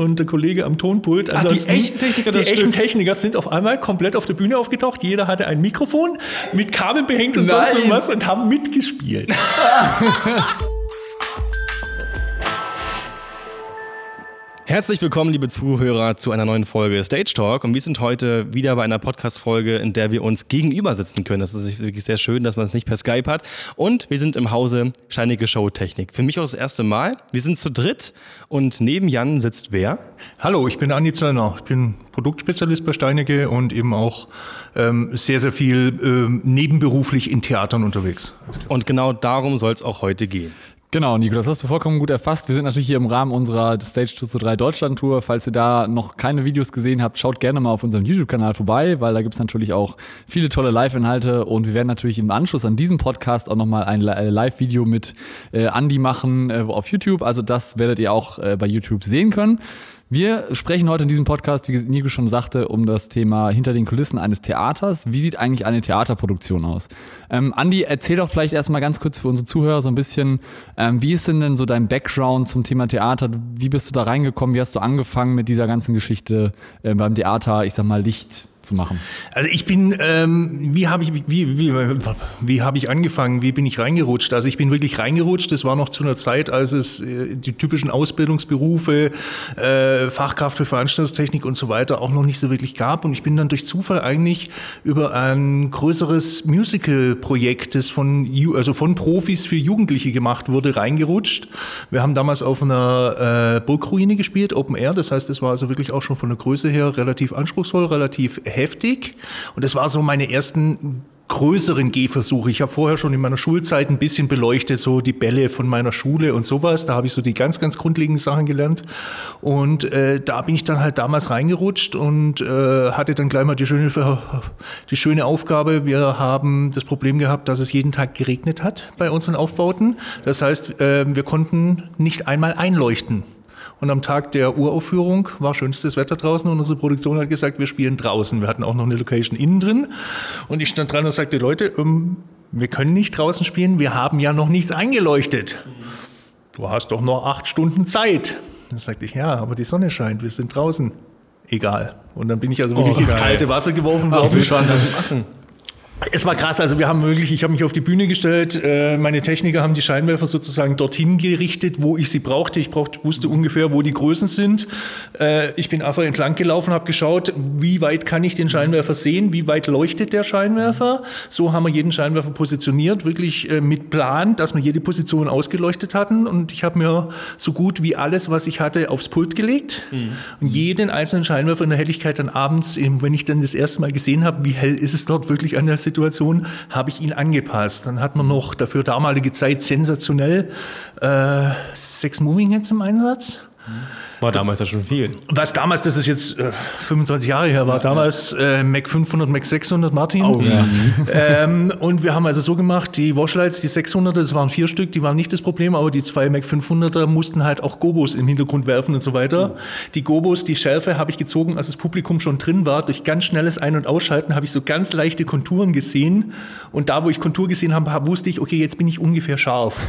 und der Kollege am Tonpult. Ach, die echten Techniker, die echten. Techniker sind auf einmal komplett auf der Bühne aufgetaucht. Jeder hatte ein Mikrofon mit Kabeln behängt und sonst Nein. irgendwas und haben mitgespielt. Herzlich willkommen, liebe Zuhörer, zu einer neuen Folge Stage Talk. Und wir sind heute wieder bei einer Podcast-Folge, in der wir uns gegenüber sitzen können. Das ist wirklich sehr schön, dass man es nicht per Skype hat. Und wir sind im Hause Scheinige Showtechnik. Für mich auch das erste Mal. Wir sind zu dritt und neben Jan sitzt wer? Hallo, ich bin Andi Zöllner. Ich bin Produktspezialist bei Steinecke und eben auch ähm, sehr, sehr viel ähm, nebenberuflich in Theatern unterwegs. Und genau darum soll es auch heute gehen. Genau, Nico, das hast du vollkommen gut erfasst. Wir sind natürlich hier im Rahmen unserer Stage 2 zu 3 Deutschland Tour. Falls ihr da noch keine Videos gesehen habt, schaut gerne mal auf unserem YouTube-Kanal vorbei, weil da gibt's natürlich auch viele tolle Live-Inhalte und wir werden natürlich im Anschluss an diesem Podcast auch nochmal ein äh, Live-Video mit äh, Andy machen äh, auf YouTube. Also das werdet ihr auch äh, bei YouTube sehen können. Wir sprechen heute in diesem Podcast, wie Nico schon sagte, um das Thema hinter den Kulissen eines Theaters. Wie sieht eigentlich eine Theaterproduktion aus? Ähm, Andi, erzähl doch vielleicht erstmal ganz kurz für unsere Zuhörer so ein bisschen, ähm, wie ist denn denn so dein Background zum Thema Theater? Wie bist du da reingekommen? Wie hast du angefangen mit dieser ganzen Geschichte äh, beim Theater, ich sag mal, Licht zu machen? Also ich bin, ähm, wie habe ich, wie, wie, wie habe ich angefangen? Wie bin ich reingerutscht? Also ich bin wirklich reingerutscht. Das war noch zu einer Zeit, als es äh, die typischen Ausbildungsberufe, äh, Fachkraft für Veranstaltungstechnik und so weiter auch noch nicht so wirklich gab. Und ich bin dann durch Zufall eigentlich über ein größeres Musical-Projekt, das von, also von Profis für Jugendliche gemacht wurde, reingerutscht. Wir haben damals auf einer äh, Burgruine gespielt, Open Air. Das heißt, es war also wirklich auch schon von der Größe her relativ anspruchsvoll, relativ heftig. Und das war so meine ersten größeren Gehversuche. Ich habe vorher schon in meiner Schulzeit ein bisschen beleuchtet, so die Bälle von meiner Schule und sowas. Da habe ich so die ganz, ganz grundlegenden Sachen gelernt. Und äh, da bin ich dann halt damals reingerutscht und äh, hatte dann gleich mal die schöne, die schöne Aufgabe. Wir haben das Problem gehabt, dass es jeden Tag geregnet hat bei unseren Aufbauten. Das heißt, äh, wir konnten nicht einmal einleuchten. Und am Tag der Uraufführung war schönstes Wetter draußen und unsere Produktion hat gesagt, wir spielen draußen. Wir hatten auch noch eine Location innen drin. Und ich stand dran und sagte, Leute, ähm, wir können nicht draußen spielen, wir haben ja noch nichts eingeleuchtet. Du hast doch noch acht Stunden Zeit. Dann sagte ich, ja, aber die Sonne scheint, wir sind draußen. Egal. Und dann bin ich also wirklich Oh, ins kalte Wasser geworfen worden. willst du das machen? Es war krass, also wir haben wirklich, ich habe mich auf die Bühne gestellt, äh, meine Techniker haben die Scheinwerfer sozusagen dorthin gerichtet, wo ich sie brauchte. Ich brauchte, wusste ungefähr, wo die Größen sind. Äh, ich bin einfach entlang gelaufen, habe geschaut, wie weit kann ich den Scheinwerfer sehen, wie weit leuchtet der Scheinwerfer. So haben wir jeden Scheinwerfer positioniert, wirklich äh, mit Plan, dass wir jede Position ausgeleuchtet hatten. Und ich habe mir so gut wie alles, was ich hatte, aufs Pult gelegt und jeden einzelnen Scheinwerfer in der Helligkeit dann abends, wenn ich dann das erste Mal gesehen habe, wie hell ist es dort wirklich an der Situation, habe ich ihn angepasst. Dann hat man noch dafür damalige Zeit sensationell äh, sechs Moving Heads im Einsatz. War damals ja schon viel. Was damals, das ist jetzt äh, 25 Jahre her, war damals äh, Mac 500, Mac 600 Martin. Oh, ja. ähm, und wir haben also so gemacht, die Washlights, die 600er, das waren vier Stück, die waren nicht das Problem, aber die zwei Mac 500er mussten halt auch Gobos im Hintergrund werfen und so weiter. Die Gobos, die Schärfe habe ich gezogen, als das Publikum schon drin war. Durch ganz schnelles Ein- und Ausschalten habe ich so ganz leichte Konturen gesehen. Und da, wo ich Kontur gesehen habe, wusste ich, okay, jetzt bin ich ungefähr scharf.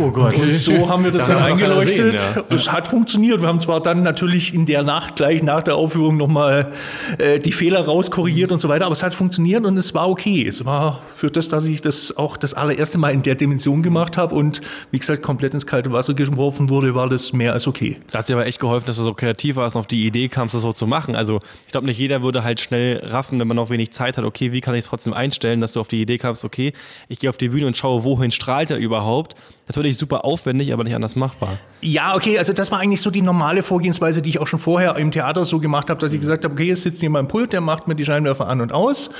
Oh Gott. Und so haben wir das Da dann eingeleuchtet. sehen, ja. Es hat funktioniert. Wir haben zwar dann natürlich in der Nacht gleich nach der Aufführung nochmal äh, die Fehler rauskorrigiert und so weiter, aber es hat funktioniert und es war okay. Es war für das, dass ich das auch das allererste Mal in der Dimension gemacht habe und wie gesagt komplett ins kalte Wasser geworfen wurde, war das mehr als okay. Da hat dir aber echt geholfen, dass du so kreativ warst und auf die Idee kamst, das so zu machen. Also ich glaube, nicht jeder würde halt schnell raffen, wenn man noch wenig Zeit hat, okay, wie kann ich es trotzdem einstellen, dass du auf die Idee kamst, okay, ich gehe auf die Bühne und schaue, wohin strahlt er überhaupt. Natürlich super aufwendig, aber nicht anders machbar. Ja, okay, also das war eigentlich so die normale Vorgehensweise, die ich auch schon vorher im Theater so gemacht habe, dass ich gesagt habe, okay, jetzt sitzt jemand am Pult, der macht mir die Scheinwerfer an und aus.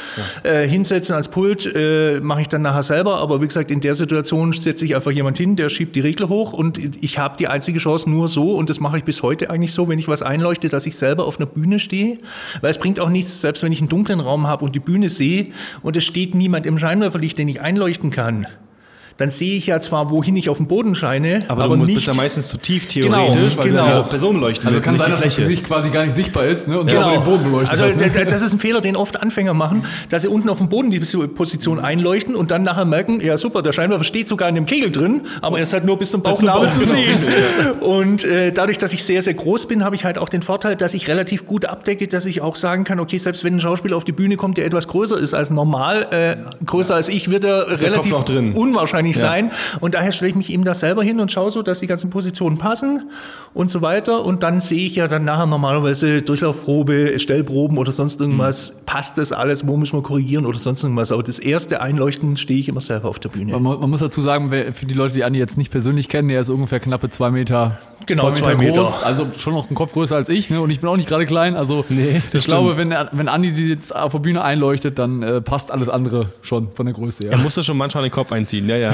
Äh, hinsetzen als Pult äh, mache ich dann nachher selber, aber wie gesagt, in der Situation setze ich einfach jemand hin, der schiebt die Regler hoch und ich habe die einzige Chance nur so und das mache ich bis heute eigentlich so, wenn ich was einleuchte, dass ich selber auf einer Bühne stehe, weil es bringt auch nichts, selbst wenn ich einen dunklen Raum habe und die Bühne sehe und es steht niemand im Scheinwerferlicht, den ich einleuchten kann dann sehe ich ja zwar, wohin ich auf dem Boden scheine, Aber, aber, du nicht. bist ja meistens zu tief Genau, theoretisch, weil genau. du ja Person beleuchten Also kann sein, dass das. Gesicht quasi gar nicht sichtbar ist ne? und du Genau. aber den Boden beleuchtet also hast. Ne? das ist ein Fehler, den oft Anfänger machen, dass sie unten auf dem Boden die Position einleuchten und dann nachher merken, ja super, der Scheinwerfer steht sogar in dem Kegel drin, aber er ist halt nur bis zum Bauchnabel Bauch, zu genau. sehen. Und äh, dadurch, dass ich sehr, sehr groß bin, habe ich halt auch den Vorteil, dass ich relativ gut abdecke, dass ich auch sagen kann, okay, selbst wenn ein Schauspieler auf die Bühne kommt, der etwas größer ist als normal, äh, größer als ich, wird er der relativ Kopf unwahrscheinlich Ja. sein. Und daher stelle ich mich eben da selber hin und schaue so, dass die ganzen Positionen passen und so weiter. Und dann sehe ich ja dann nachher normalerweise Durchlaufprobe, Stellproben oder sonst irgendwas. Passt das alles? Wo müssen wir korrigieren oder sonst irgendwas? Aber das erste Einleuchten stehe ich immer selber auf der Bühne. Man, man muss dazu sagen, für die Leute, die Andi jetzt nicht persönlich kennen, der ist ungefähr knappe zwei Meter, Genau, zwei Meter. groß. Also schon noch ein Kopf größer als ich. Ne? Und ich bin auch nicht gerade klein. Also Nee, ich glaube, wenn, er- wenn Andi sie jetzt auf der Bühne einleuchtet, dann äh, passt alles andere schon von der Größe her. Er musste schon manchmal den Kopf einziehen, ja, ja.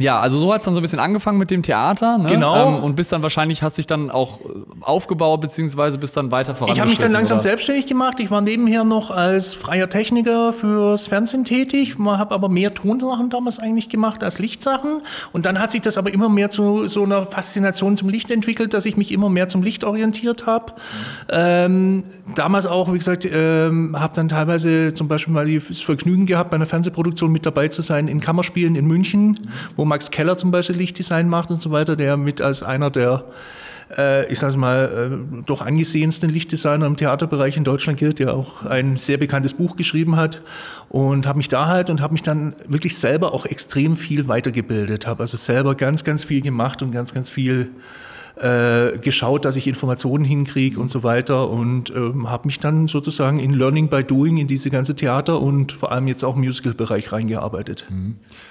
Ja, also so hat es dann so ein bisschen angefangen mit dem Theater. Ne? Genau. Ähm, und bis dann wahrscheinlich hast dich dann auch äh, aufgebaut, beziehungsweise bis dann weiter voran. Ich habe mich dann langsam selbstständig gemacht. Ich war nebenher noch als freier Techniker fürs Fernsehen tätig, habe aber mehr Tonsachen damals eigentlich gemacht als Lichtsachen. Und dann hat sich das aber immer mehr zu so einer Faszination zum Licht entwickelt, dass ich mich immer mehr zum Licht orientiert habe. Ähm, damals auch, wie gesagt, ähm, habe dann teilweise zum Beispiel mal das Vergnügen gehabt, bei einer Fernsehproduktion mit dabei zu sein in Kammerspielen in München, wo Max Keller zum Beispiel Lichtdesign macht und so weiter, der mit als einer der äh, ich sage mal, äh, doch angesehensten Lichtdesigner im Theaterbereich in Deutschland gilt, der auch ein sehr bekanntes Buch geschrieben hat. Und habe mich da halt und habe mich dann wirklich selber auch extrem viel weitergebildet, habe also selber ganz, ganz viel gemacht und ganz, ganz viel äh, geschaut, dass ich Informationen hinkriege und so weiter und ähm, habe mich dann sozusagen in Learning by Doing in diese ganze Theater und vor allem jetzt auch Musical-Bereich reingearbeitet.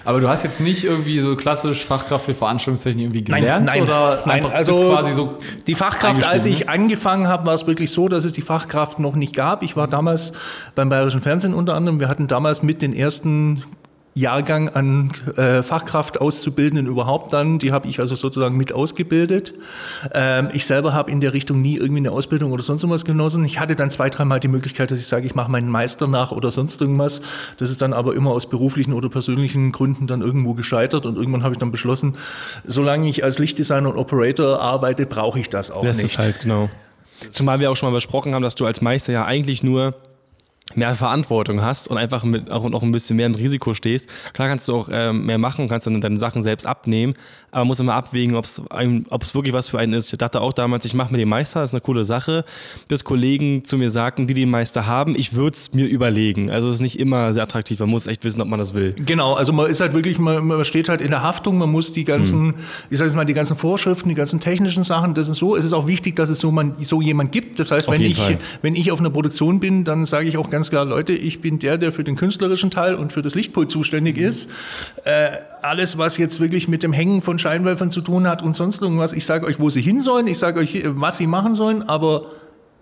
Aber du hast jetzt nicht irgendwie so klassisch Fachkraft für Veranstaltungstechnik irgendwie gelernt? Nein, nein, oder nein. einfach Also quasi so die Fachkraft, als ich angefangen habe, war es wirklich so, dass es die Fachkraft noch nicht gab. Ich war damals beim Bayerischen Fernsehen unter anderem. Wir hatten damals mit den ersten Jahrgang an äh, Fachkraft Auszubildenden überhaupt dann, die habe ich also sozusagen mit ausgebildet. Ähm, ich selber habe in der Richtung nie irgendwie eine Ausbildung oder sonst irgendwas genossen. Ich hatte dann zwei, dreimal die Möglichkeit, dass ich sage, ich mache meinen Meister nach oder sonst irgendwas. Das ist dann aber immer aus beruflichen oder persönlichen Gründen dann irgendwo gescheitert und irgendwann habe ich dann beschlossen, solange ich als Lichtdesigner und Operator arbeite, brauche ich das auch Das nicht. ist halt, genau. Zumal wir auch schon mal besprochen haben, dass du als Meister ja eigentlich nur mehr Verantwortung hast und einfach mit auch noch ein bisschen mehr im Risiko stehst. Klar kannst du auch ähm, mehr machen, kannst dann deine Sachen selbst abnehmen, aber muss immer abwägen, ob es wirklich was für einen ist. Ich dachte auch damals, ich mache mir den Meister, das ist eine coole Sache, bis Kollegen zu mir sagten, die den Meister haben, ich würde es mir überlegen. Also es ist nicht immer sehr attraktiv, man muss echt wissen, ob man das will. Genau, also man ist halt wirklich, man, man steht halt in der Haftung, man muss die ganzen, ich sage jetzt mal, die ganzen Vorschriften, die ganzen technischen Sachen, das ist so. Es ist auch wichtig, dass es so, man, so jemand gibt. Das heißt, Auf wenn ich, Fall. wenn ich auf einer Produktion bin, dann sage ich auch ganz klar, Leute, ich bin der, der für den künstlerischen Teil und für das Lichtpult zuständig ist. Äh, alles, was jetzt wirklich mit dem Hängen von Scheinwerfern zu tun hat und sonst irgendwas, ich sage euch, wo sie hin sollen, ich sage euch, was sie machen sollen, aber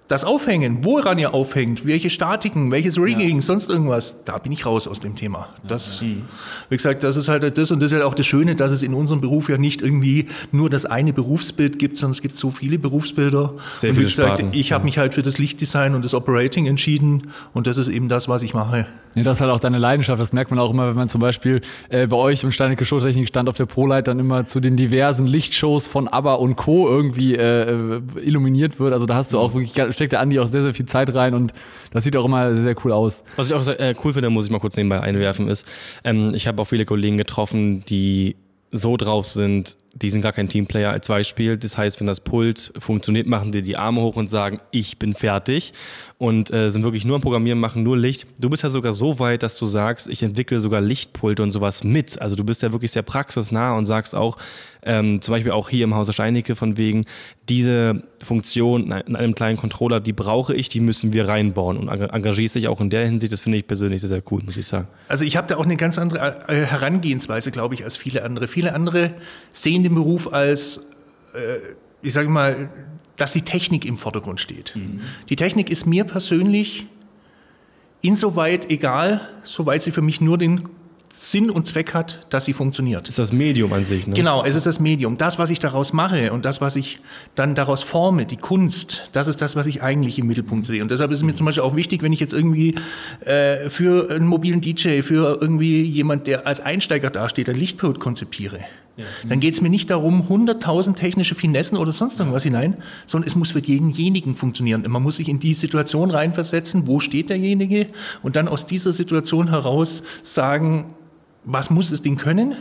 das Aufhängen, woran ihr aufhängt, welche Statiken, welches Rigging, sonst irgendwas, da bin ich raus aus dem Thema. Das, wie gesagt, das ist halt das und das ist halt auch das Schöne, dass es in unserem Beruf ja nicht irgendwie nur das eine Berufsbild gibt, sondern es gibt so viele Berufsbilder. Sehr und wie gesagt, Sparten, ich habe mich halt für das Lichtdesign und das Operating entschieden und das ist eben das, was ich mache. Ja, das ist halt auch deine Leidenschaft. Das merkt man auch immer, wenn man zum Beispiel äh, bei euch im Steinecke Showtechnik stand auf der ProLight dann immer zu den diversen Lichtshows von ABBA und Co. irgendwie äh, illuminiert wird. Also da hast du auch wirklich, steckt der Andi auch sehr, sehr viel Zeit rein und das sieht auch immer sehr, sehr cool aus. Was ich auch sehr, äh, cool finde, muss ich mal kurz nebenbei einwerfen, ist, ähm, ich habe auch viele Kollegen getroffen, die so drauf sind, die sind gar kein Teamplayer als Beispiel. Das heißt, wenn das Pult funktioniert, machen die die Arme hoch und sagen, ich bin fertig und äh, sind wirklich nur am Programmieren, machen nur Licht. Du bist ja sogar so weit, dass du sagst, ich entwickle sogar Lichtpulte und sowas mit. Also du bist ja wirklich sehr praxisnah und sagst auch, ähm, zum Beispiel auch hier im Hause Steinecke von wegen, diese Funktion in einem kleinen Controller, die brauche ich, die müssen wir reinbauen und eng- engagierst dich auch in der Hinsicht. Das finde ich persönlich sehr, sehr cool, muss ich sagen. Also ich habe da auch eine ganz andere äh, Herangehensweise, glaube ich, als viele andere. Viele andere sehen den Beruf als, äh, ich sage mal, dass die Technik im Vordergrund steht. Die Technik ist mir persönlich insoweit egal, soweit sie für mich nur den Sinn und Zweck hat, dass sie funktioniert. Ist das Medium an sich, ne? Genau, es ist das Medium. Das, was ich daraus mache und das, was ich dann daraus forme, die Kunst, das ist das, was ich eigentlich im Mittelpunkt sehe. Und deshalb ist es mir zum Beispiel auch wichtig, wenn ich jetzt irgendwie äh, für einen mobilen DJ, für irgendwie jemand, der als Einsteiger dasteht, ein Lichtpult konzipiere. Ja. Dann geht es mir nicht darum, 100.000 technische Finessen oder sonst irgendwas hinein, sondern es muss für jedenjenigen funktionieren. Man muss sich in die Situation reinversetzen, wo steht derjenige und dann aus dieser Situation heraus sagen, was muss das Ding können?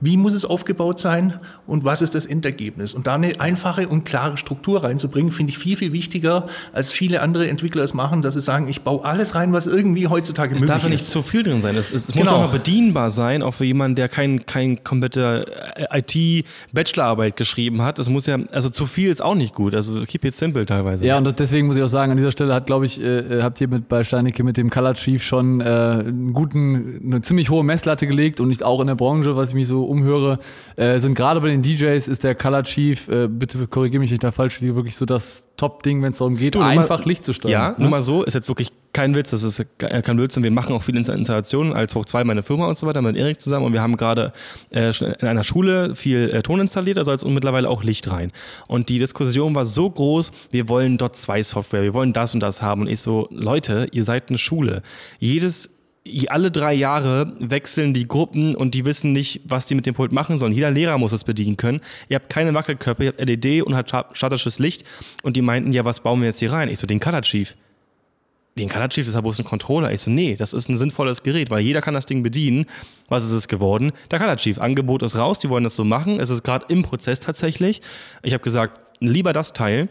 Wie muss es aufgebaut sein und was ist das Endergebnis? Und da eine einfache und klare Struktur reinzubringen, finde ich viel, viel wichtiger, als viele andere Entwickler es machen, dass sie sagen, ich baue alles rein, was irgendwie heutzutage es möglich ist. Es darf nicht zu viel drin sein. Es, es genau. muss auch mal bedienbar sein, auch für jemanden, der kein, kein komplette äh, IT-Bachelorarbeit geschrieben hat. Es muss ja, also zu viel ist auch nicht gut. Also keep it simple teilweise. Ja, und deswegen muss ich auch sagen, an dieser Stelle hat, glaube ich, äh, habt ihr mit bei Steinecke mit dem Color Chief schon äh, einen guten, eine ziemlich hohe Messlatte gelegt und nicht auch in der Branche, was ich mich so umhöre, äh, sind gerade bei den DJs ist der Color Chief, äh, bitte korrigiere mich nicht da falsch, wirklich so das Top-Ding, wenn es darum geht, du, einfach mal, Licht zu steuern. Ja, ne? nur mal so, ist jetzt wirklich kein Witz, das ist kein Blödsinn. Wir machen auch viele Installationen als Hoch 2 meine Firma und so weiter mit Erik zusammen und wir haben gerade äh, in einer Schule viel äh, Ton installiert, also jetzt mittlerweile auch Licht rein. Und die Diskussion war so groß, wir wollen Dot 2 Software, wir wollen das und das haben und ich so, Leute, ihr seid eine Schule. Jedes alle drei Jahre wechseln die Gruppen und die wissen nicht, was die mit dem Pult machen sollen. Jeder Lehrer muss es bedienen können. Ihr habt keine Wackelkörper, ihr habt LED und habt statisches Licht. Und die meinten, ja, was bauen wir jetzt hier rein? Ich so, den Color Chief. Den Color Chief ist aber bloß ein Controller. Ich so, nee, das ist ein sinnvolles Gerät, weil jeder kann das Ding bedienen. Was ist es geworden? Der Color Chief. Angebot ist raus, die wollen das so machen. Es ist gerade im Prozess tatsächlich. Ich habe gesagt, lieber das Teil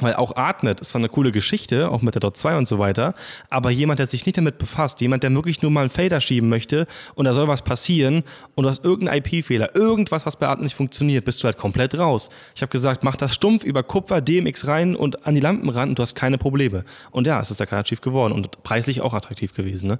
weil auch Artnet ist zwar eine coole Geschichte, auch mit der Dot 2 und so weiter, aber jemand, der sich nicht damit befasst, jemand, der wirklich nur mal einen Fader schieben möchte und da soll was passieren und du hast irgendeinen IP-Fehler, irgendwas, was bei Artnet nicht funktioniert, bist du halt komplett raus. Ich habe gesagt, mach das stumpf über Kupfer, DMX rein und an die Lampen ran und du hast keine Probleme. Und ja, es ist der Chief geworden und preislich auch attraktiv gewesen. Ne?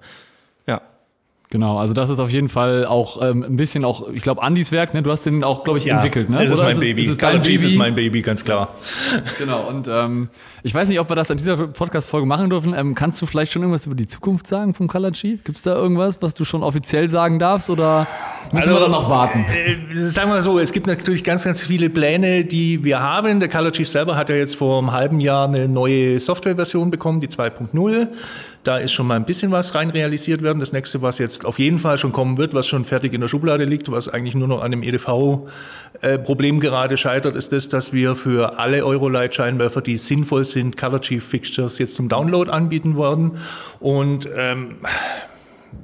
Genau, also das ist auf jeden Fall auch ähm, ein bisschen auch, ich glaube, Andys Werk, ne? Du hast den auch, glaube ich, ja, entwickelt, ne? Es ist mein ist Baby. Es, ist dein Baby? ist mein Baby, ganz klar. Genau, und ähm, ich weiß nicht, ob wir das an dieser Podcast-Folge machen dürfen. Ähm, kannst du vielleicht schon irgendwas über die Zukunft sagen vom Color Chief? Gibt es da irgendwas, was du schon offiziell sagen darfst oder müssen also, wir da noch warten? Äh, sagen wir so, es gibt natürlich ganz, ganz viele Pläne, die wir haben. Der Color Chief selber hat ja jetzt vor einem halben Jahr eine neue Softwareversion bekommen, die 2.0. Da ist schon mal ein bisschen was rein realisiert werden. Das nächste, was jetzt auf jeden Fall schon kommen wird, was schon fertig in der Schublade liegt, was eigentlich nur noch an dem EDV-Problem äh, gerade scheitert, ist das, dass wir für alle Eurolight-Scheinwerfer, die sinnvoll sind, Color Chief Fixtures jetzt zum Download anbieten werden. Und ähm,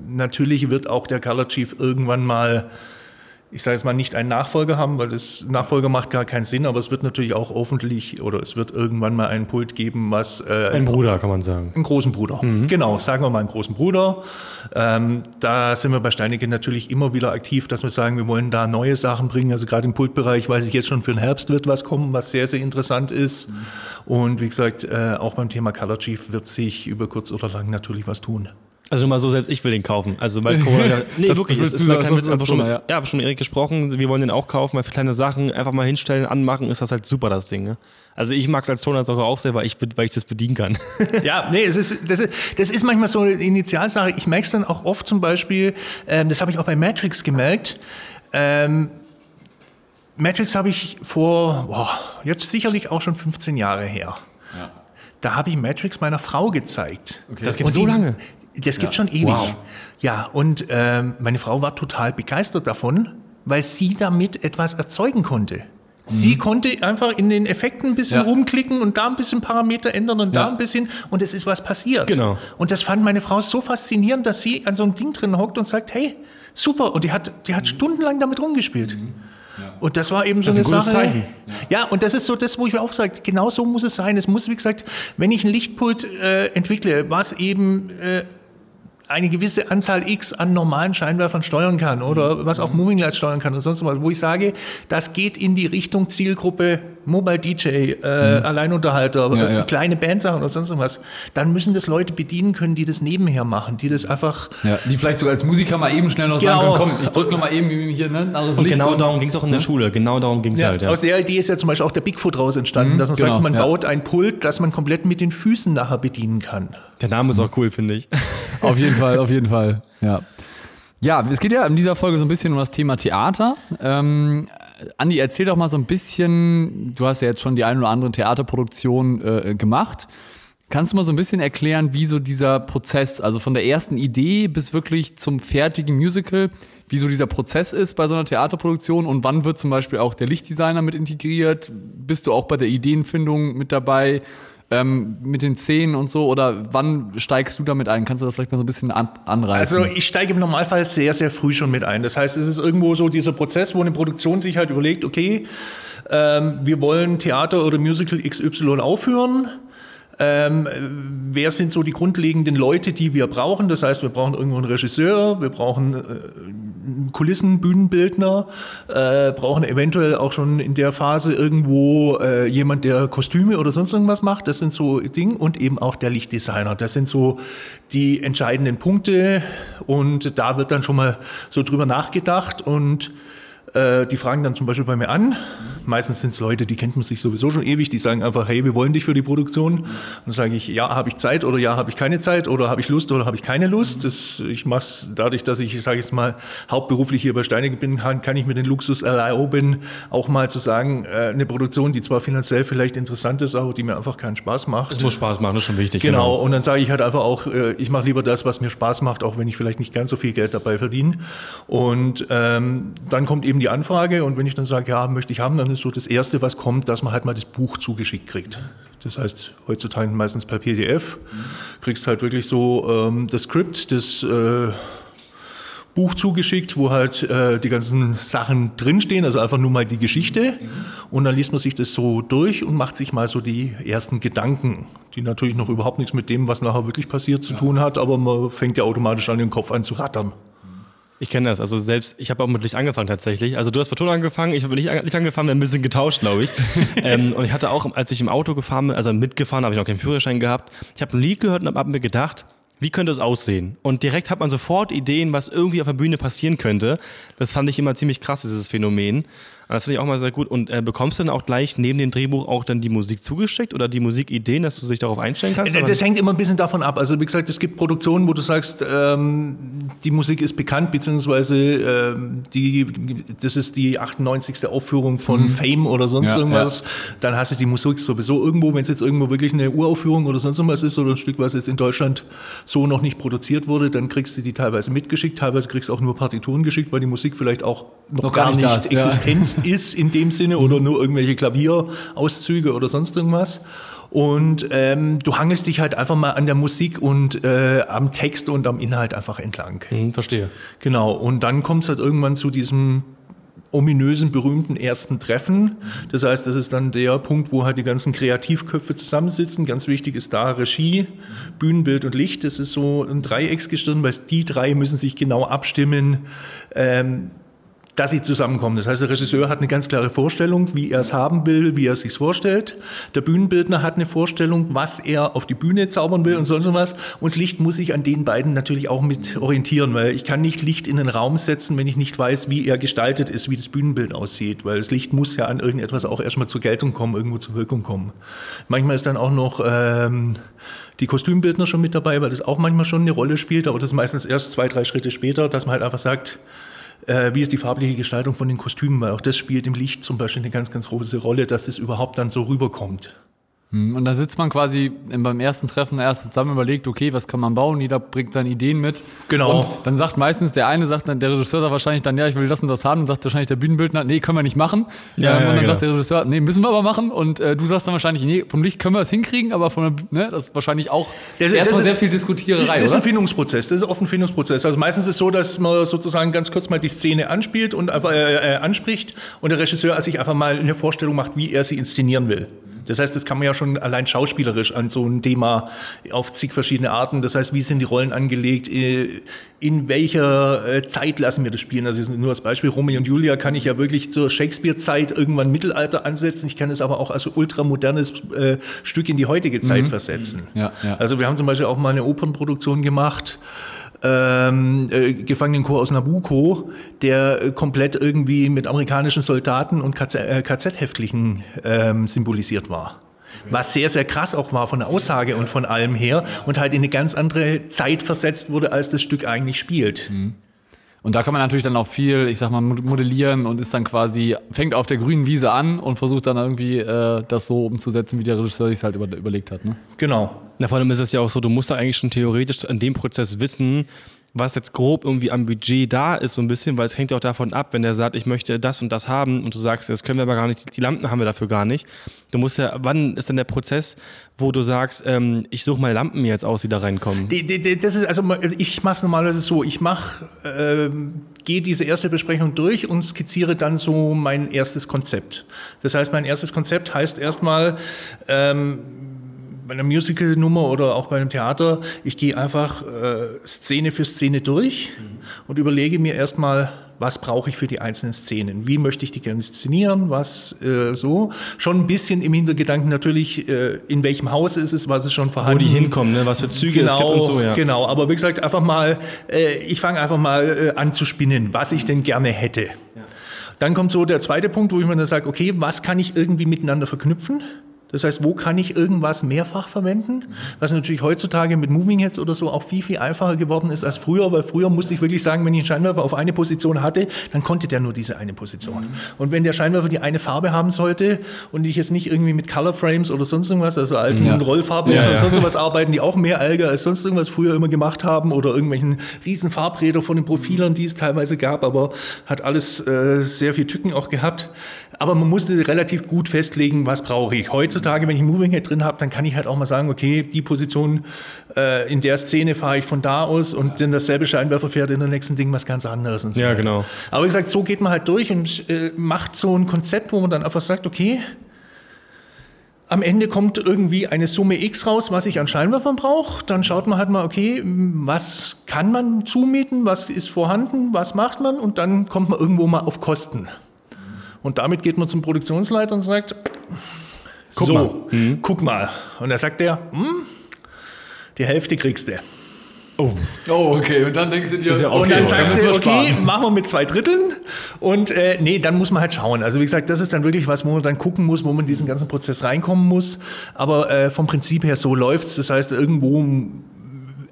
natürlich wird auch der Color Chief irgendwann mal ich sage jetzt mal, nicht einen Nachfolger haben, weil das Nachfolger macht gar keinen Sinn, aber es wird natürlich auch hoffentlich oder es wird irgendwann mal einen Pult geben, was. Äh, ein Bruder, kann man sagen. Einen großen Bruder. Mhm. Genau, sagen wir mal einen großen Bruder. Ähm, da sind wir bei Steinecke natürlich immer wieder aktiv, dass wir sagen, wir wollen da neue Sachen bringen. Also gerade im Pultbereich weiß ich jetzt schon, für den Herbst wird was kommen, was sehr, sehr interessant ist. Mhm. Und wie gesagt, äh, auch beim Thema Color Chief wird sich über kurz oder lang natürlich was tun. Also nur mal so, selbst ich will den kaufen. Also weil Corona, nee, das, wirklich, das ist, ist kein Witz, einfach schon, ja. ja, schon mit Erik gesprochen, wir wollen den auch kaufen, weil für kleine Sachen einfach mal hinstellen, anmachen, ist das halt super, das Ding. Ne? Also ich mag es als Tonersauger auch sehr, weil ich, weil ich das bedienen kann. Ja, nee, es ist, das, ist, das ist manchmal so eine Initialsache. Ich merke es dann auch oft zum Beispiel, ähm, das habe ich auch bei Matrix gemerkt, ähm, Matrix habe ich vor, boah, jetzt sicherlich auch schon 15 Jahre her. Ja. Da habe ich Matrix meiner Frau gezeigt. Okay. Das gibt so lange. Das gibt ja. schon ewig. Wow. Ja, und ähm, meine Frau war total begeistert davon, weil sie damit etwas erzeugen konnte. Sie mhm. konnte einfach in den Effekten ein bisschen ja. rumklicken und da ein bisschen Parameter ändern und ja. da ein bisschen und es ist was passiert. Genau. Und das fand meine Frau so faszinierend, dass sie an so einem Ding drin hockt und sagt, hey, super. Und die hat, die hat mhm. stundenlang damit rumgespielt. Mhm. Ja. Und das war eben so das eine Sache. Zeichen. Ja. und das ist so das, wo ich mir auch sage, genau so muss es sein. Es muss, wie gesagt, wenn ich ein Lichtpult äh, entwickle, was eben äh, eine gewisse Anzahl X an normalen Scheinwerfern steuern kann oder was auch Moving Lights steuern kann und sonst was, wo ich sage, das geht in die Richtung Zielgruppe Mobile DJ, äh, mhm. Alleinunterhalter, ja, ja. kleine Bandsachen oder sonst was, dann müssen das Leute bedienen können, die das nebenher machen, die das einfach... Ja, die vielleicht sogar als Musiker mal eben schnell noch genau. sagen können, komm, ich drücke noch mal eben hier ne, und Licht genau und darum ging es auch in der Schule, genau darum ging es ja, halt. Aus der Idee ist ja zum Beispiel auch der Bigfoot raus entstanden, mhm, dass man genau, sagt, man baut ein Pult, das man komplett mit den Füßen nachher bedienen kann. Der Name ist auch cool, finde ich. Auf jeden Fall, auf jeden Fall, ja. Ja, es geht ja in dieser Folge so ein bisschen um das Thema Theater. Ähm, Andi, erzähl doch mal so ein bisschen, du hast ja jetzt schon die ein oder andere Theaterproduktion äh, gemacht. Kannst du mal so ein bisschen erklären, wie so dieser Prozess, also von der ersten Idee bis wirklich zum fertigen Musical, wie so dieser Prozess ist bei so einer Theaterproduktion und wann wird zum Beispiel auch der Lichtdesigner mit integriert? Bist du auch bei der Ideenfindung mit dabei? Ähm, mit den Szenen und so? Oder wann steigst du damit ein? Kannst du das vielleicht mal so ein bisschen an, anreißen? Also ich steige im Normalfall sehr, sehr früh schon mit ein. Das heißt, es ist irgendwo so dieser Prozess, wo eine Produktion sich halt überlegt, okay, ähm, wir wollen Theater oder Musical XY aufführen ähm, wer sind so die grundlegenden Leute, die wir brauchen? Das heißt, wir brauchen irgendwo einen Regisseur, wir brauchen äh, Kulissen, Bühnenbildner, äh, brauchen eventuell auch schon in der Phase irgendwo äh, jemand, der Kostüme oder sonst irgendwas macht. Das sind so Dinge und eben auch der Lichtdesigner. Das sind so die entscheidenden Punkte und da wird dann schon mal so drüber nachgedacht und äh, die fragen dann zum Beispiel bei mir an. Meistens sind es Leute, die kennt man sich sowieso schon ewig, die sagen einfach, hey, wir wollen dich für die Produktion. Und dann sage ich, ja, habe ich Zeit oder ja, habe ich keine Zeit oder habe ich Lust oder habe ich keine Lust. Das, ich mache es dadurch, dass ich, sage ich mal, hauptberuflich hier bei Steinig bin, kann, kann ich mir den Luxus erlauben, auch mal zu sagen, äh, eine Produktion, die zwar finanziell vielleicht interessant ist, aber die mir einfach keinen Spaß macht. Das muss Spaß machen, das ist schon wichtig. Genau, genau. und dann sage ich halt einfach auch, äh, ich mache lieber das, was mir Spaß macht, auch wenn ich vielleicht nicht ganz so viel Geld dabei verdiene. Und ähm, dann kommt eben die die Anfrage und wenn ich dann sage, ja, möchte ich haben, dann ist so das Erste, was kommt, dass man halt mal das Buch zugeschickt kriegt. Das heißt, heutzutage meistens per PDF. Kriegst halt wirklich so ähm, das Skript, das äh, Buch zugeschickt, wo halt äh, die ganzen Sachen drinstehen, also einfach nur mal die Geschichte. Und dann liest man sich das so durch und macht sich mal so die ersten Gedanken, die natürlich noch überhaupt nichts mit dem, was nachher wirklich passiert, zu tun hat, aber man fängt ja automatisch an, den Kopf an zu rattern. Ich kenne das. Also selbst, ich habe auch mit Licht angefangen tatsächlich. Also du hast bei Ton angefangen, ich habe nicht Licht angefangen, wir haben ein bisschen getauscht, glaube ich. ähm, und ich hatte auch, als ich im Auto gefahren bin, also mitgefahren, habe ich noch keinen Führerschein gehabt. Ich habe ein Lied gehört und habe mir gedacht, wie könnte es aussehen? Und direkt hat man sofort Ideen, was irgendwie auf der Bühne passieren könnte. Das fand ich immer ziemlich krass, dieses Phänomen. Das finde ich auch mal sehr gut. Und äh, bekommst du dann auch gleich neben dem Drehbuch auch dann die Musik zugeschickt oder die Musikideen, dass du dich darauf einstellen kannst? Das hängt immer ein bisschen davon ab. Also wie gesagt, es gibt Produktionen, wo du sagst, ähm, die Musik ist bekannt, beziehungsweise ähm, die, das ist die 98. Aufführung von mhm. Fame oder sonst ja, irgendwas. Ja. Dann hast du die Musik sowieso irgendwo, wenn es jetzt irgendwo wirklich eine Uraufführung oder sonst irgendwas ist oder ein Stück, was jetzt in Deutschland so noch nicht produziert wurde, dann kriegst du die teilweise mitgeschickt, teilweise kriegst du auch nur Partituren geschickt, weil die Musik vielleicht auch noch, noch gar, gar, nicht, das, Existenz ist in dem Sinne oder nur irgendwelche Klavierauszüge oder sonst irgendwas. Und ähm, du hangelst dich halt einfach mal an der Musik und äh, am Text und am Inhalt einfach entlang. Mhm, verstehe. Genau. Und dann kommt es halt irgendwann zu diesem ominösen, berühmten ersten Treffen. Das heißt, das ist dann der Punkt, wo halt die ganzen Kreativköpfe zusammensitzen. Ganz wichtig ist da Regie, Bühnenbild und Licht. Das ist so ein Dreiecksgestirn, weil die drei müssen sich genau abstimmen. Ähm, dass sie zusammenkommen. Das heißt, der Regisseur hat eine ganz klare Vorstellung, wie er es haben will, wie er es sich vorstellt. Der Bühnenbildner hat eine Vorstellung, was er auf die Bühne zaubern will und sonst was. Und das Licht muss sich an den beiden natürlich auch mit orientieren, weil ich kann nicht Licht in den Raum setzen, wenn ich nicht weiß, wie er gestaltet ist, wie das Bühnenbild aussieht, weil das Licht muss ja an irgendetwas auch erstmal zur Geltung kommen, irgendwo zur Wirkung kommen. Manchmal ist dann auch noch ähm, die Kostümbildner schon mit dabei, weil das auch manchmal schon eine Rolle spielt, aber das ist meistens erst zwei, drei Schritte später, dass man halt einfach sagt, äh, wie ist die farbliche Gestaltung von den Kostümen, weil auch das spielt im Licht zum Beispiel eine ganz, ganz große Rolle, dass das überhaupt dann so rüberkommt. Hm, und da sitzt man quasi beim ersten Treffen erst zusammen überlegt, okay, was kann man bauen? Jeder bringt seine Ideen mit. Genau. Und dann sagt meistens der eine, sagt dann, der Regisseur sagt wahrscheinlich dann, ja, ich will das und das haben. Dann sagt wahrscheinlich der Bühnenbildner, nee, können wir nicht machen. Ja, ähm, ja, und dann genau. sagt der Regisseur, nee, müssen wir aber machen. Und äh, du sagst dann wahrscheinlich, nee, vom Licht können wir es hinkriegen, aber von der, ne, das ist wahrscheinlich auch das, erstmal sehr viel Diskutiererei. Das ist ein Findungsprozess. Das ist oft ein Findungsprozess. Also meistens ist es so, dass man sozusagen ganz kurz mal die Szene anspielt und einfach äh, äh, anspricht und der Regisseur sich einfach mal eine Vorstellung macht, wie er sie inszenieren will. Das heißt, das kann man ja schon allein schauspielerisch an so ein Thema auf zig verschiedene Arten. Das heißt, wie sind die Rollen angelegt? Äh, in welcher äh, Zeit lassen wir das spielen? Also nur als Beispiel, Romeo und Julia kann ich ja wirklich zur Shakespeare-Zeit irgendwann Mittelalter ansetzen. Ich kann es aber auch als ultramodernes äh, Stück in die heutige Zeit mhm. versetzen. Ja, ja. Also wir haben zum Beispiel auch mal eine Opernproduktion gemacht ähm, äh, Gefangenenchor aus Nabucco, der äh, komplett irgendwie mit amerikanischen Soldaten und KZ-Häftlichen äh, ähm, symbolisiert war. Was sehr, sehr krass auch war von der Aussage und von allem her und halt in eine ganz andere Zeit versetzt wurde, als das Stück eigentlich spielt. Mhm. Und da kann man natürlich dann auch viel, ich sag mal, modellieren und ist dann quasi, fängt auf der grünen Wiese an und versucht dann irgendwie äh, das so umzusetzen, wie der Regisseur sich halt über, überlegt hat. Ne? Genau. Na, vor allem ist es ja auch so, du musst da eigentlich schon theoretisch in dem Prozess wissen, was jetzt grob irgendwie am Budget da ist, so ein bisschen, weil es hängt ja auch davon ab, wenn der sagt, ich möchte das und das haben und du sagst, das können wir aber gar nicht, die Lampen haben wir dafür gar nicht. Du musst ja, wann ist denn der Prozess, wo du sagst, ähm, ich suche mal Lampen jetzt aus, die da reinkommen? Die, die, das ist, also ich mache es normalerweise so, ich mache, äh, gehe diese erste Besprechung durch und skizziere dann so mein erstes Konzept. Das heißt, mein erstes Konzept heißt erstmal, ähm, bei einer Musical-Nummer oder auch bei einem Theater, ich gehe einfach äh, Szene für Szene durch mhm. und überlege mir erstmal, was brauche ich für die einzelnen Szenen? Wie möchte ich die gerne inszenieren? Was äh, so? Schon ein bisschen im Hintergedanken natürlich, äh, in welchem Haus ist es, was ist schon vorhanden. Wo die hinkommen, ne? was für Züge genau, es gibt und so, ja. Genau, aber wie gesagt, einfach mal, äh, ich fange einfach mal äh, an zu spinnen, was ich denn gerne hätte. Ja. Dann kommt so der zweite Punkt, wo ich mir dann sage, okay, was kann ich irgendwie miteinander verknüpfen? Das heißt, wo kann ich irgendwas mehrfach verwenden? Was natürlich heutzutage mit Moving Heads oder so auch viel, viel einfacher geworden ist als früher, weil früher musste ich wirklich sagen, wenn ich einen Scheinwerfer auf eine Position hatte, dann konnte der nur diese eine Position. Mhm. Und wenn der Scheinwerfer die eine Farbe haben sollte und ich jetzt nicht irgendwie mit Color Frames oder sonst irgendwas, also alten ja. Rollfarben ja, oder ja. sonst was arbeiten, die auch mehr Ärger als sonst irgendwas früher immer gemacht haben oder irgendwelchen riesen Farbräder von den Profilern, die es teilweise gab, aber hat alles äh, sehr viel Tücken auch gehabt. Aber man musste relativ gut festlegen, was brauche ich. Heutzutage, wenn ich Moving Head drin habe, dann kann ich halt auch mal sagen, okay, die Position äh, in der Szene fahre ich von da aus und dann dasselbe Scheinwerfer fährt in der nächsten Ding was ganz anderes. So ja, genau. Aber wie gesagt, so geht man halt durch und äh, macht so ein Konzept, wo man dann einfach sagt, okay, am Ende kommt irgendwie eine Summe X raus, was ich an Scheinwerfern brauche. Dann schaut man halt mal, okay, was kann man zumieten, was ist vorhanden, was macht man und dann kommt man irgendwo mal auf Kosten. Und damit geht man zum Produktionsleiter und sagt, guck so, mal. Mhm. guck mal. Und da sagt er, hm, die Hälfte kriegst du. Oh. oh, okay. Und dann denkst du dir, ja okay. und dann sagst du, okay, machen wir mit zwei Dritteln. Und äh, nee, dann muss man halt schauen. Also wie gesagt, das ist dann wirklich was, wo man dann gucken muss, wo man in diesen ganzen Prozess reinkommen muss. Aber äh, vom Prinzip her so läuft's. Das heißt, irgendwo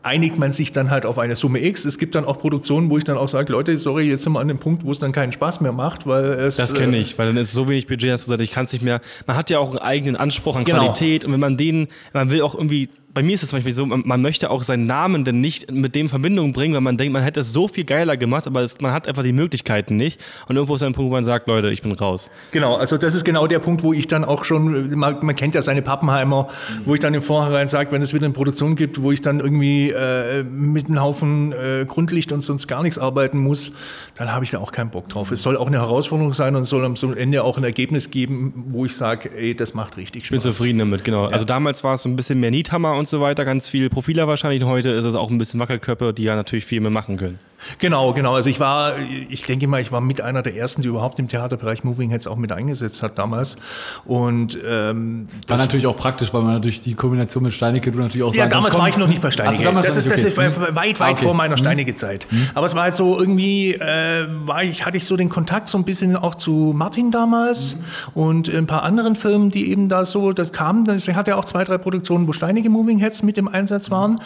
einigt man sich dann halt auf eine Summe X. Es gibt dann auch Produktionen, wo ich dann auch sage, Leute, sorry, jetzt sind wir an dem Punkt, wo es dann keinen Spaß mehr macht, weil es... Das kenne äh, ich, weil dann ist so wenig Budget, dass du sagst, ich kann es nicht mehr... Man hat ja auch einen eigenen Anspruch an genau. Qualität und wenn man den, man will auch irgendwie bei mir ist es zum Beispiel so, man, man, möchte auch seinen Namen denn nicht mit dem Verbindung bringen, weil man denkt, man hätte es so viel geiler gemacht, aber es, man hat einfach die Möglichkeiten nicht. Und irgendwo ist ein Punkt, wo man sagt, Leute, ich bin raus. Genau, also das ist genau der Punkt, wo ich dann auch schon, man, man kennt ja seine Pappenheimer, mhm. wo ich dann im Vorhinein sage, wenn es wieder eine Produktion gibt, wo ich dann irgendwie äh, mit einem Haufen äh, Grundlicht und sonst gar nichts arbeiten muss, dann habe ich da auch keinen Bock drauf. Es soll auch eine Herausforderung sein und es soll am Ende auch ein Ergebnis geben, wo ich sage, ey, das macht richtig Spaß. Ich bin zufrieden damit, genau. Ja. Also damals war es so ein bisschen mehr Niethammer und so weiter, ganz viel Profiler wahrscheinlich. Heute ist es auch ein bisschen Wackelköpfe, die ja natürlich viel mehr machen können. Genau, genau. Also ich war, ich denke mal, ich war mit einer der ersten, die überhaupt im Theaterbereich Moving Heads auch mit eingesetzt hat damals. Und ähm, war natürlich auch praktisch, weil man natürlich die Kombination mit Steinecke du natürlich auch ja, sagen Ja, damals komm, war ich noch nicht bei Steinecke. Also damals das, ist, okay. das ist äh, weit, weit ah, okay. vor meiner mhm. Steinecke-Zeit. Mhm. Aber es war halt so irgendwie, äh, war ich, hatte ich so den Kontakt so ein bisschen auch zu Martin damals mhm. und ein paar anderen Filmen, die eben da so, das kamen. Deswegen hatte ja auch zwei, drei Produktionen, wo Steinecke Moving Heads mit im Einsatz waren. Mhm.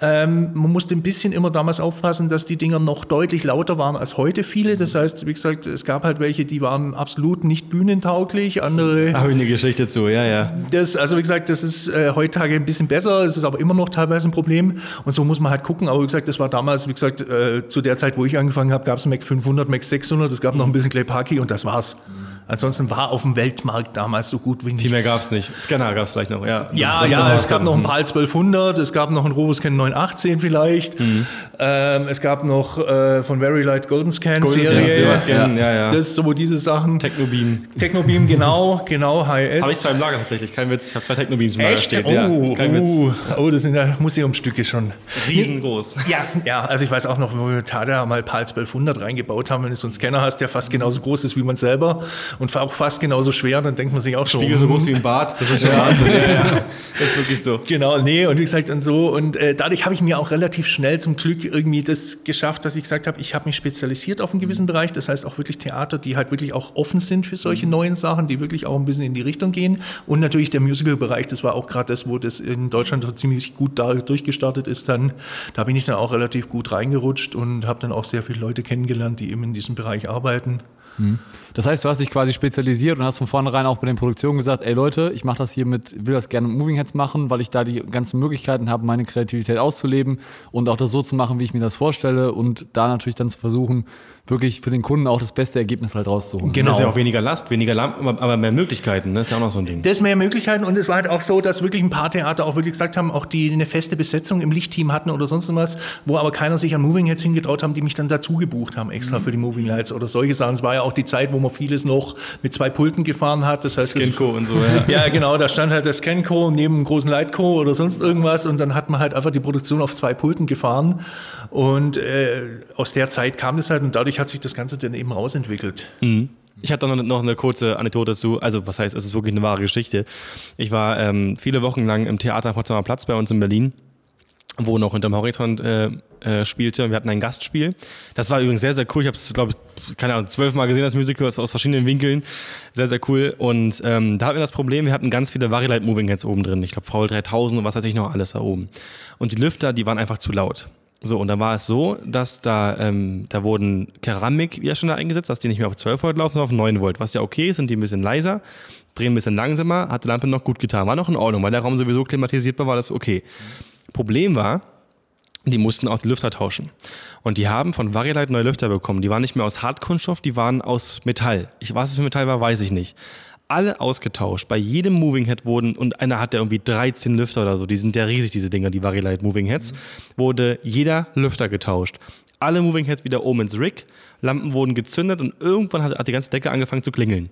Ähm, man musste ein bisschen immer damals aufpassen, dass die Dinge 90ern noch deutlich lauter waren als heute viele. Das heißt, wie gesagt, es gab halt welche, die waren absolut nicht bühnentauglich, andere. Habe ich eine Geschichte zu, ja, ja. Das, also wie gesagt, das ist äh, heutzutage ein bisschen besser, es ist aber immer noch teilweise ein Problem. Und so muss man halt gucken. Aber wie gesagt, das war damals, wie gesagt, äh, zu der Zeit, wo ich angefangen habe, gab es Mac 500, Mac 600, es gab mhm. noch ein bisschen Clay Parky und das war's. Mhm. Ansonsten war auf dem Weltmarkt damals so gut wie nichts. Viel mehr gab es nicht. Scanner gab es vielleicht noch, ja. Ja, das, ja, es gab noch ein PAL 1200, es gab noch ein Roboscan 918 vielleicht. Mhm. Ähm, es gab noch äh, von Very Light Golden Scan Golden Serie. Scan, ja. ja, ja. Das so diese Sachen. Technobeam. Technobeam, genau, genau, HIS. Habe ich zwei im Lager tatsächlich, kein Witz. Ich habe zwei Technobeams im Lager stehen. Oh, ja, kein Witz. Oh, oh, das sind ja Museumsstücke schon. Riesengroß. Ja, ja, also ich weiß auch noch, wo wir Tada mal PAL 1200 reingebaut haben, wenn du so einen Scanner hast, der fast genauso groß ist wie man selber und auch fast genauso schwer, dann denkt man sich auch schon. Spiegel so groß wie ein Bad, das ist schon Wahnsinn. ja, ja. Das ist wirklich so. Genau, nee, und wie gesagt, und so. Und äh, dadurch habe ich mir auch relativ schnell zum Glück irgendwie das geschafft, dass ich gesagt habe, ich habe mich spezialisiert auf einen gewissen Mhm. Bereich. Das heißt auch wirklich Theater, die halt wirklich auch offen sind für Mhm. solche neuen Sachen, die wirklich auch ein bisschen in die Richtung gehen. Und natürlich der Musical-Bereich, das war auch gerade das, wo das in Deutschland so ziemlich gut da durchgestartet ist. Dann, da bin ich dann auch relativ gut reingerutscht und habe dann auch sehr viele Leute kennengelernt, die eben in diesem Bereich arbeiten. Das heißt, du hast dich quasi spezialisiert und hast von vornherein auch bei den Produktionen gesagt, ey Leute, ich mache das hier mit, will das gerne mit Moving Heads machen, weil ich da die ganzen Möglichkeiten habe, meine Kreativität auszuleben und auch das so zu machen, wie ich mir das vorstelle und da natürlich dann zu versuchen, wirklich für den Kunden auch das beste Ergebnis halt rauszuholen. Genau. Das ist ja auch weniger Last, weniger Lampen, aber- mehr Möglichkeiten. ne? Das ist ja auch noch so ein Ding. Das mehr Möglichkeiten und es war halt auch so, dass wirklich ein paar Theater auch wirklich gesagt haben, auch die eine feste Besetzung im Lichtteam hatten oder sonst was, wo aber keiner sich an Moving Heads hingetraut haben, die mich dann dazu gebucht haben, extra für die Moving Lights oder solche Sachen. Es war ja auch die Zeit, wo man vieles noch mit zwei Pulten gefahren hat. Das heißt, das- Skinco und so, ja. ja, genau, da stand halt das Scanco neben einem großen Lightco oder sonst irgendwas und dann hat man halt einfach die Produktion auf zwei Pulten gefahren und äh, aus der Zeit kam das halt und dadurch hat sich das Ganze dann eben rausentwickelt. Ich hatte noch noch eine kurze Anekdote dazu. Also, was heißt, es ist wirklich eine wahre Geschichte. Ich war ähm, viele Wochen lang im Theater am Potsdamer Platz bei uns in Berlin, wo noch hinterm Horizont äh, äh, spielte. Und wir hatten ein Gastspiel. Das war übrigens sehr, sehr cool. Ich habe es, glaube ich, keine Ahnung, zwölfmal gesehen, das Musical, aus, aus verschiedenen Winkeln. Sehr, sehr cool. Und ähm, da hatten wir das Problem, wir hatten ganz viele Varielight Moving Heads oben drin. Ich glaube, VL 3000 und was weiß ich noch alles da oben. Und die Lüfter, die waren einfach zu laut. So, und dann war es so, dass da, ähm, da wurden Keramik-Widerstände eingesetzt, dass die nicht mehr auf 12 Volt laufen, sondern auf 9 Volt. Was ja okay ist, sind die ein bisschen leiser, drehen ein bisschen langsamer, hat die Lampe noch gut getan. War noch in Ordnung, weil der Raum sowieso klimatisiert war, war das okay. Problem war, die mussten auch die Lüfter tauschen. Und die haben von Varielight neue Lüfter bekommen. Die waren nicht mehr aus Hartkunststoff, die waren aus Metall. Ich, was es für Metall war, weiß ich nicht. Alle ausgetauscht. Bei jedem Moving Head wurden, und einer hat ja irgendwie 13 Lüfter oder so, die sind ja riesig, diese Dinger, die Varielight Moving Heads, wurde jeder Lüfter getauscht. Alle Moving Heads wieder oben ins Rig, Lampen wurden gezündet und irgendwann hat, hat die ganze Decke angefangen zu klingeln.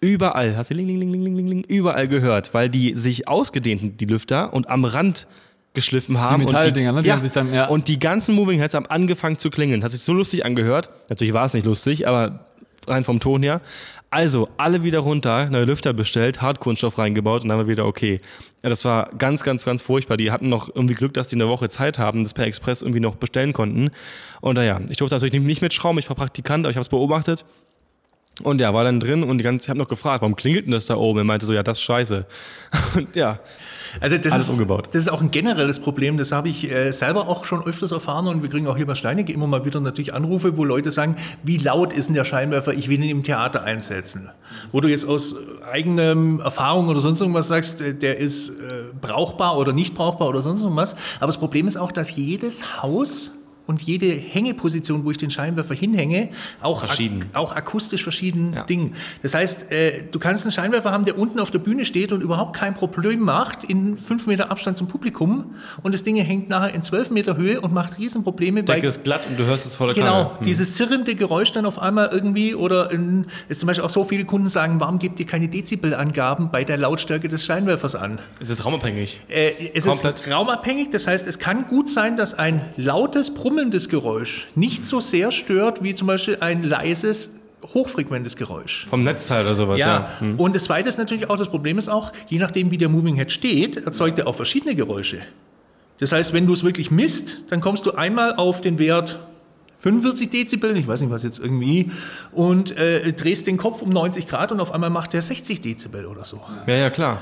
Überall, hast du ling, ling, ling, ling, ling, ling, überall gehört, weil die sich ausgedehnten, die Lüfter, und am Rand geschliffen haben. und Metalldinger, ne? Die ja, haben sich dann- ja. Und die ganzen Moving Heads haben angefangen zu klingeln. Hat sich so lustig angehört. Natürlich war es nicht lustig, aber rein vom Ton her. Also, alle wieder runter, neue Lüfter bestellt, Hartkunststoff reingebaut und dann war wieder okay. Ja, das war ganz, ganz, ganz furchtbar. Die hatten noch irgendwie Glück, dass die eine Woche Zeit haben, das per Express irgendwie noch bestellen konnten. Und naja, ich durfte natürlich nicht mitschrauben, ich war Praktikant, aber ich habe es beobachtet. Und ja, war dann drin und die ganze, ich habe noch gefragt, warum klingelt denn das da oben? Er meinte so, ja, das ist scheiße. Und ja, Also das Alles ist, umgebaut. Das ist auch ein generelles Problem. Das habe ich äh, selber auch schon öfters erfahren und wir kriegen auch hier bei Steinecke immer mal wieder natürlich Anrufe, wo Leute sagen, wie laut ist denn der Scheinwerfer? Ich will ihn im Theater einsetzen. Wo du jetzt aus eigener Erfahrung oder sonst irgendwas sagst, äh, der ist äh, brauchbar oder nicht brauchbar oder sonst irgendwas. Aber das Problem ist auch, dass jedes Haus und jede Hängeposition, wo ich den Scheinwerfer hinhänge, auch, Verschieden. ak auch akustisch verschieden Ja. Ding. Das heißt, äh, du kannst einen Scheinwerfer haben, der unten auf der Bühne steht und überhaupt kein Problem macht, in fünf Meter Abstand zum Publikum. Und das Ding hängt nachher in zwölf Meter Höhe und macht Riesenprobleme. Decke weil- ist glatt und du hörst es voller Genau. Hm. dieses zirrende Geräusch dann auf einmal irgendwie oder in, ist zum Beispiel auch so viele Kunden sagen, warum gebt ihr keine Dezibelangaben bei der Lautstärke des Scheinwerfers an? Es ist raumabhängig. Äh, es Komplett. ist raumabhängig, das heißt, es kann gut sein, dass ein lautes, brummelndes Geräusch nicht so sehr stört wie zum Beispiel ein leises, hochfrequentes Geräusch. Vom Netzteil oder sowas, ja. Ja, und das Zweite ist natürlich auch, das Problem ist auch, je nachdem wie der Moving Head steht, erzeugt er auch verschiedene Geräusche. Das heißt, wenn du es wirklich misst, dann kommst du einmal auf den Wert 45 Dezibel, ich weiß nicht was jetzt irgendwie, und äh, drehst den Kopf um 90 Grad und auf einmal macht er 60 Dezibel oder so. Ja, ja, klar.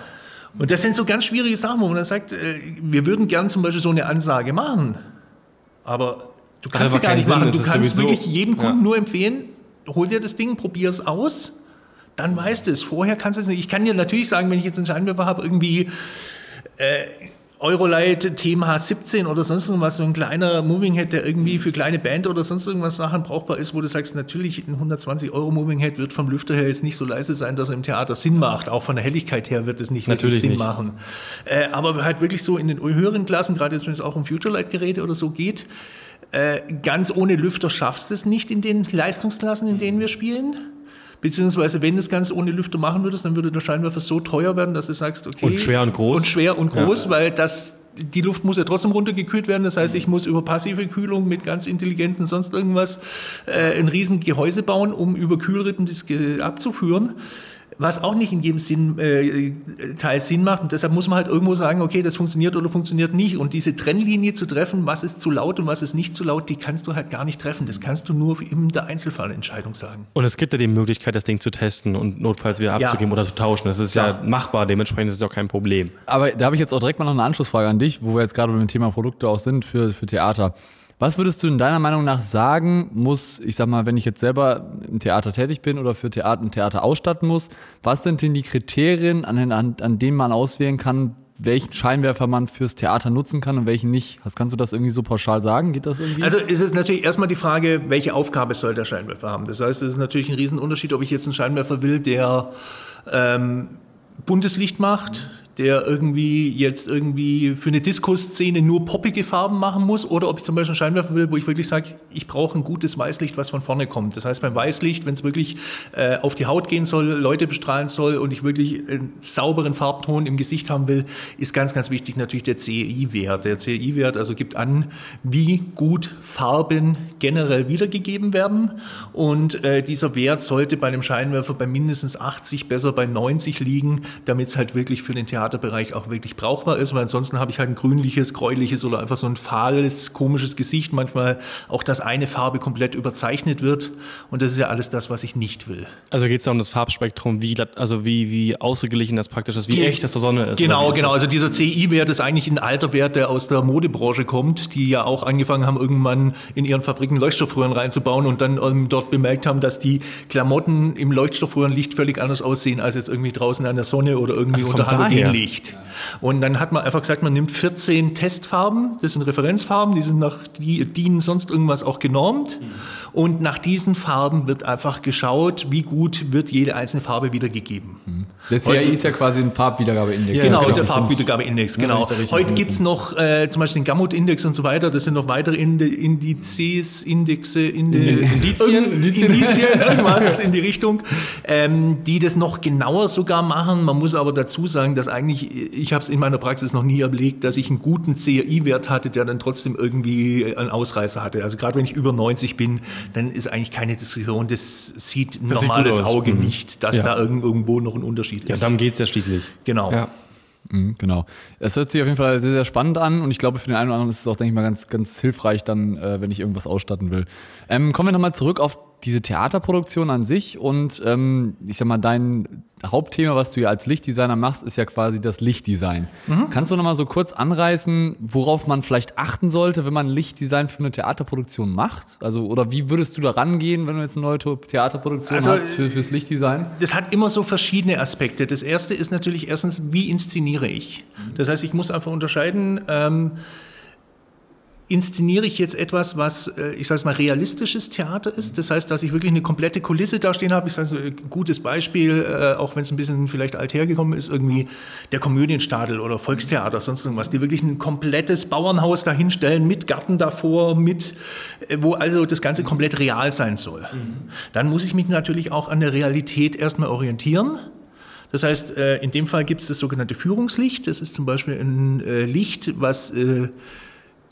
Und das sind so ganz schwierige Sachen, wo man dann sagt, äh, wir würden gern zum Beispiel so eine Ansage machen, aber du kannst sie gar nicht Sinn, machen. Du kannst wirklich jedem Kunden Ja. nur empfehlen, hol dir das Ding, probier es aus, dann weißt du es. Vorher kannst du es nicht. Ich kann dir natürlich sagen, wenn ich jetzt einen Scheinwerfer habe, irgendwie äh, Eurolight TMH 17 oder sonst irgendwas, so ein kleiner Moving Head, der irgendwie für kleine Band oder sonst irgendwas Sachen brauchbar ist, wo du sagst, natürlich ein 120 Euro Moving Head wird vom Lüfter her jetzt nicht so leise sein, dass er im Theater Sinn macht. Auch von der Helligkeit her wird es nicht Natürlich wirklich Sinn nicht. machen. Äh, aber halt wirklich so in den höheren Klassen, gerade jetzt, wenn es auch um Futurelight-Geräte oder so geht, äh, ganz ohne Lüfter schaffst du es nicht in den Leistungsklassen, in denen wir spielen. Beziehungsweise, wenn du es ganz ohne Lüfter machen würdest, dann würde der Scheinwerfer so teuer werden, dass du sagst, okay. Und schwer und groß. Und schwer und groß, weil das die Luft muss ja trotzdem runtergekühlt werden. Das heißt, ich muss über passive Kühlung mit ganz intelligenten sonst irgendwas äh, ein riesen Gehäuse bauen, um über Kühlrippen das abzuführen was auch nicht in jedem Sinn, äh, Teil Sinn macht. Und deshalb muss man halt irgendwo sagen, okay, das funktioniert oder funktioniert nicht. Und diese Trennlinie zu treffen, was ist zu laut und was ist nicht zu laut, die kannst du halt gar nicht treffen. Das kannst du nur in der Einzelfallentscheidung sagen. Und es gibt ja die Möglichkeit, das Ding zu testen und notfalls wieder abzugeben ja. oder zu tauschen. Das ist ja, ja machbar, dementsprechend ist es auch kein Problem. Aber da habe ich jetzt auch direkt mal noch eine Anschlussfrage an dich, wo wir jetzt gerade beim Thema Produkte auch sind für, für Theater. Was würdest du in deiner Meinung nach sagen, muss, ich sag mal, wenn ich jetzt selber im Theater tätig bin oder für Theater, ein Theater ausstatten muss, was sind denn die Kriterien, an, an, an denen man auswählen kann, welchen Scheinwerfer man fürs Theater nutzen kann und welchen nicht. Was kannst du das irgendwie so pauschal sagen? Geht das irgendwie? Also ist es natürlich erstmal die Frage, welche Aufgabe soll der Scheinwerfer haben. Das heißt, es ist natürlich ein Riesenunterschied, ob ich jetzt einen Scheinwerfer will, der ähm, buntes Licht macht, der irgendwie jetzt irgendwie für eine Disco-Szene nur poppige Farben machen muss oder ob ich zum Beispiel einen Scheinwerfer will, wo ich wirklich sage, ich brauche ein gutes Weißlicht, was von vorne kommt. Das heißt, beim Weißlicht, wenn es wirklich äh, auf die Haut gehen soll, Leute bestrahlen soll und ich wirklich einen sauberen Farbton im Gesicht haben will, ist ganz, ganz wichtig natürlich der CI-Wert. Der CI-Wert also gibt an, wie gut Farben generell wiedergegeben werden und äh, dieser Wert sollte bei einem Scheinwerfer bei mindestens 80, besser bei 90 liegen, damit es halt wirklich für den Theater Theaterbereich auch wirklich brauchbar ist, weil ansonsten habe ich halt ein grünliches, gräuliches oder einfach so ein fahles, komisches Gesicht. Manchmal auch, dass eine Farbe komplett überzeichnet wird. Und das ist ja alles das, was ich nicht will. Also geht es da um das Farbspektrum, wie, also wie, wie ausgeglichen das praktisch ist, wie Ge echt das zur Sonne ist. Genau, genau. Also dieser CI-Wert ist eigentlich ein alter Wert, der aus der Modebranche kommt, die ja auch angefangen haben, irgendwann in ihren Fabriken Leuchtstoffröhren reinzubauen und dann ähm, dort bemerkt haben, dass die Klamotten im Leuchtstoffröhrenlicht völlig anders aussehen als jetzt irgendwie draußen an der Sonne oder irgendwie Ach, unter Halogenlicht. Licht. Und dann hat man einfach gesagt, man nimmt 14 Testfarben, das sind Referenzfarben, die sind nach, die dienen sonst irgendwas auch genormt. Mhm. Und nach diesen Farben wird einfach geschaut, wie gut wird jede einzelne Farbe wiedergegeben. Mhm. Der CAI ist ja quasi ein Farbwiedergabeindex. Genau, der Farbwiedergabeindex, genau. Ja, Heute gibt es noch äh, zum Beispiel den Gamut-Index und so weiter, das sind noch weitere Indizes, Indexe, Inde Indizien, Indizien, Indizien, irgendwas in die Richtung, ähm, die das noch genauer sogar machen. Man muss aber dazu sagen, dass eigentlich, ich habe es in meiner Praxis noch nie erlegt, dass ich einen guten CRI-Wert hatte, der dann trotzdem irgendwie einen Ausreißer hatte. Also gerade wenn ich über 90 bin, dann ist eigentlich keine Diskussion. Das sieht ein das normales sieht Auge mhm. nicht, dass ja. da irgendwo noch ein Unterschied ist. Ja, darum geht es ja schließlich. Genau. Ja. Mhm, genau. Es hört sich auf jeden Fall sehr, sehr spannend an und ich glaube, für den einen oder anderen ist es auch, denke ich mal, ganz, ganz hilfreich dann, äh, wenn ich irgendwas ausstatten will. Ähm, kommen wir nochmal zurück auf diese Theaterproduktion an sich und ähm, ich sag mal, dein Hauptthema, was du ja als Lichtdesigner machst, ist ja quasi das Lichtdesign. Mhm. Kannst du noch mal so kurz anreißen, worauf man vielleicht achten sollte, wenn man Lichtdesign für eine Theaterproduktion macht? Also, oder wie würdest du da rangehen, wenn du jetzt eine neue Theaterproduktion also, hast für, fürs Lichtdesign? Das hat immer so verschiedene Aspekte. Das erste ist natürlich erstens, wie inszeniere ich? Das heißt, ich muss einfach unterscheiden, ähm, inszeniere ich jetzt etwas, was, äh, ich sage es mal, realistisches Theater ist. Das heißt, dass ich wirklich eine komplette Kulisse da stehen habe. Ich sage ein gutes Beispiel, äh, auch wenn es ein bisschen vielleicht alt hergekommen ist, irgendwie der Komödienstadel oder Volkstheater, sonst irgendwas, die wirklich ein komplettes Bauernhaus dahinstellen mit Garten davor, mit, äh, wo also das Ganze komplett real sein soll. Mhm. Dann muss ich mich natürlich auch an der Realität erstmal orientieren. Das heißt, in dem Fall gibt es das sogenannte Führungslicht. Das ist zum Beispiel ein Licht, was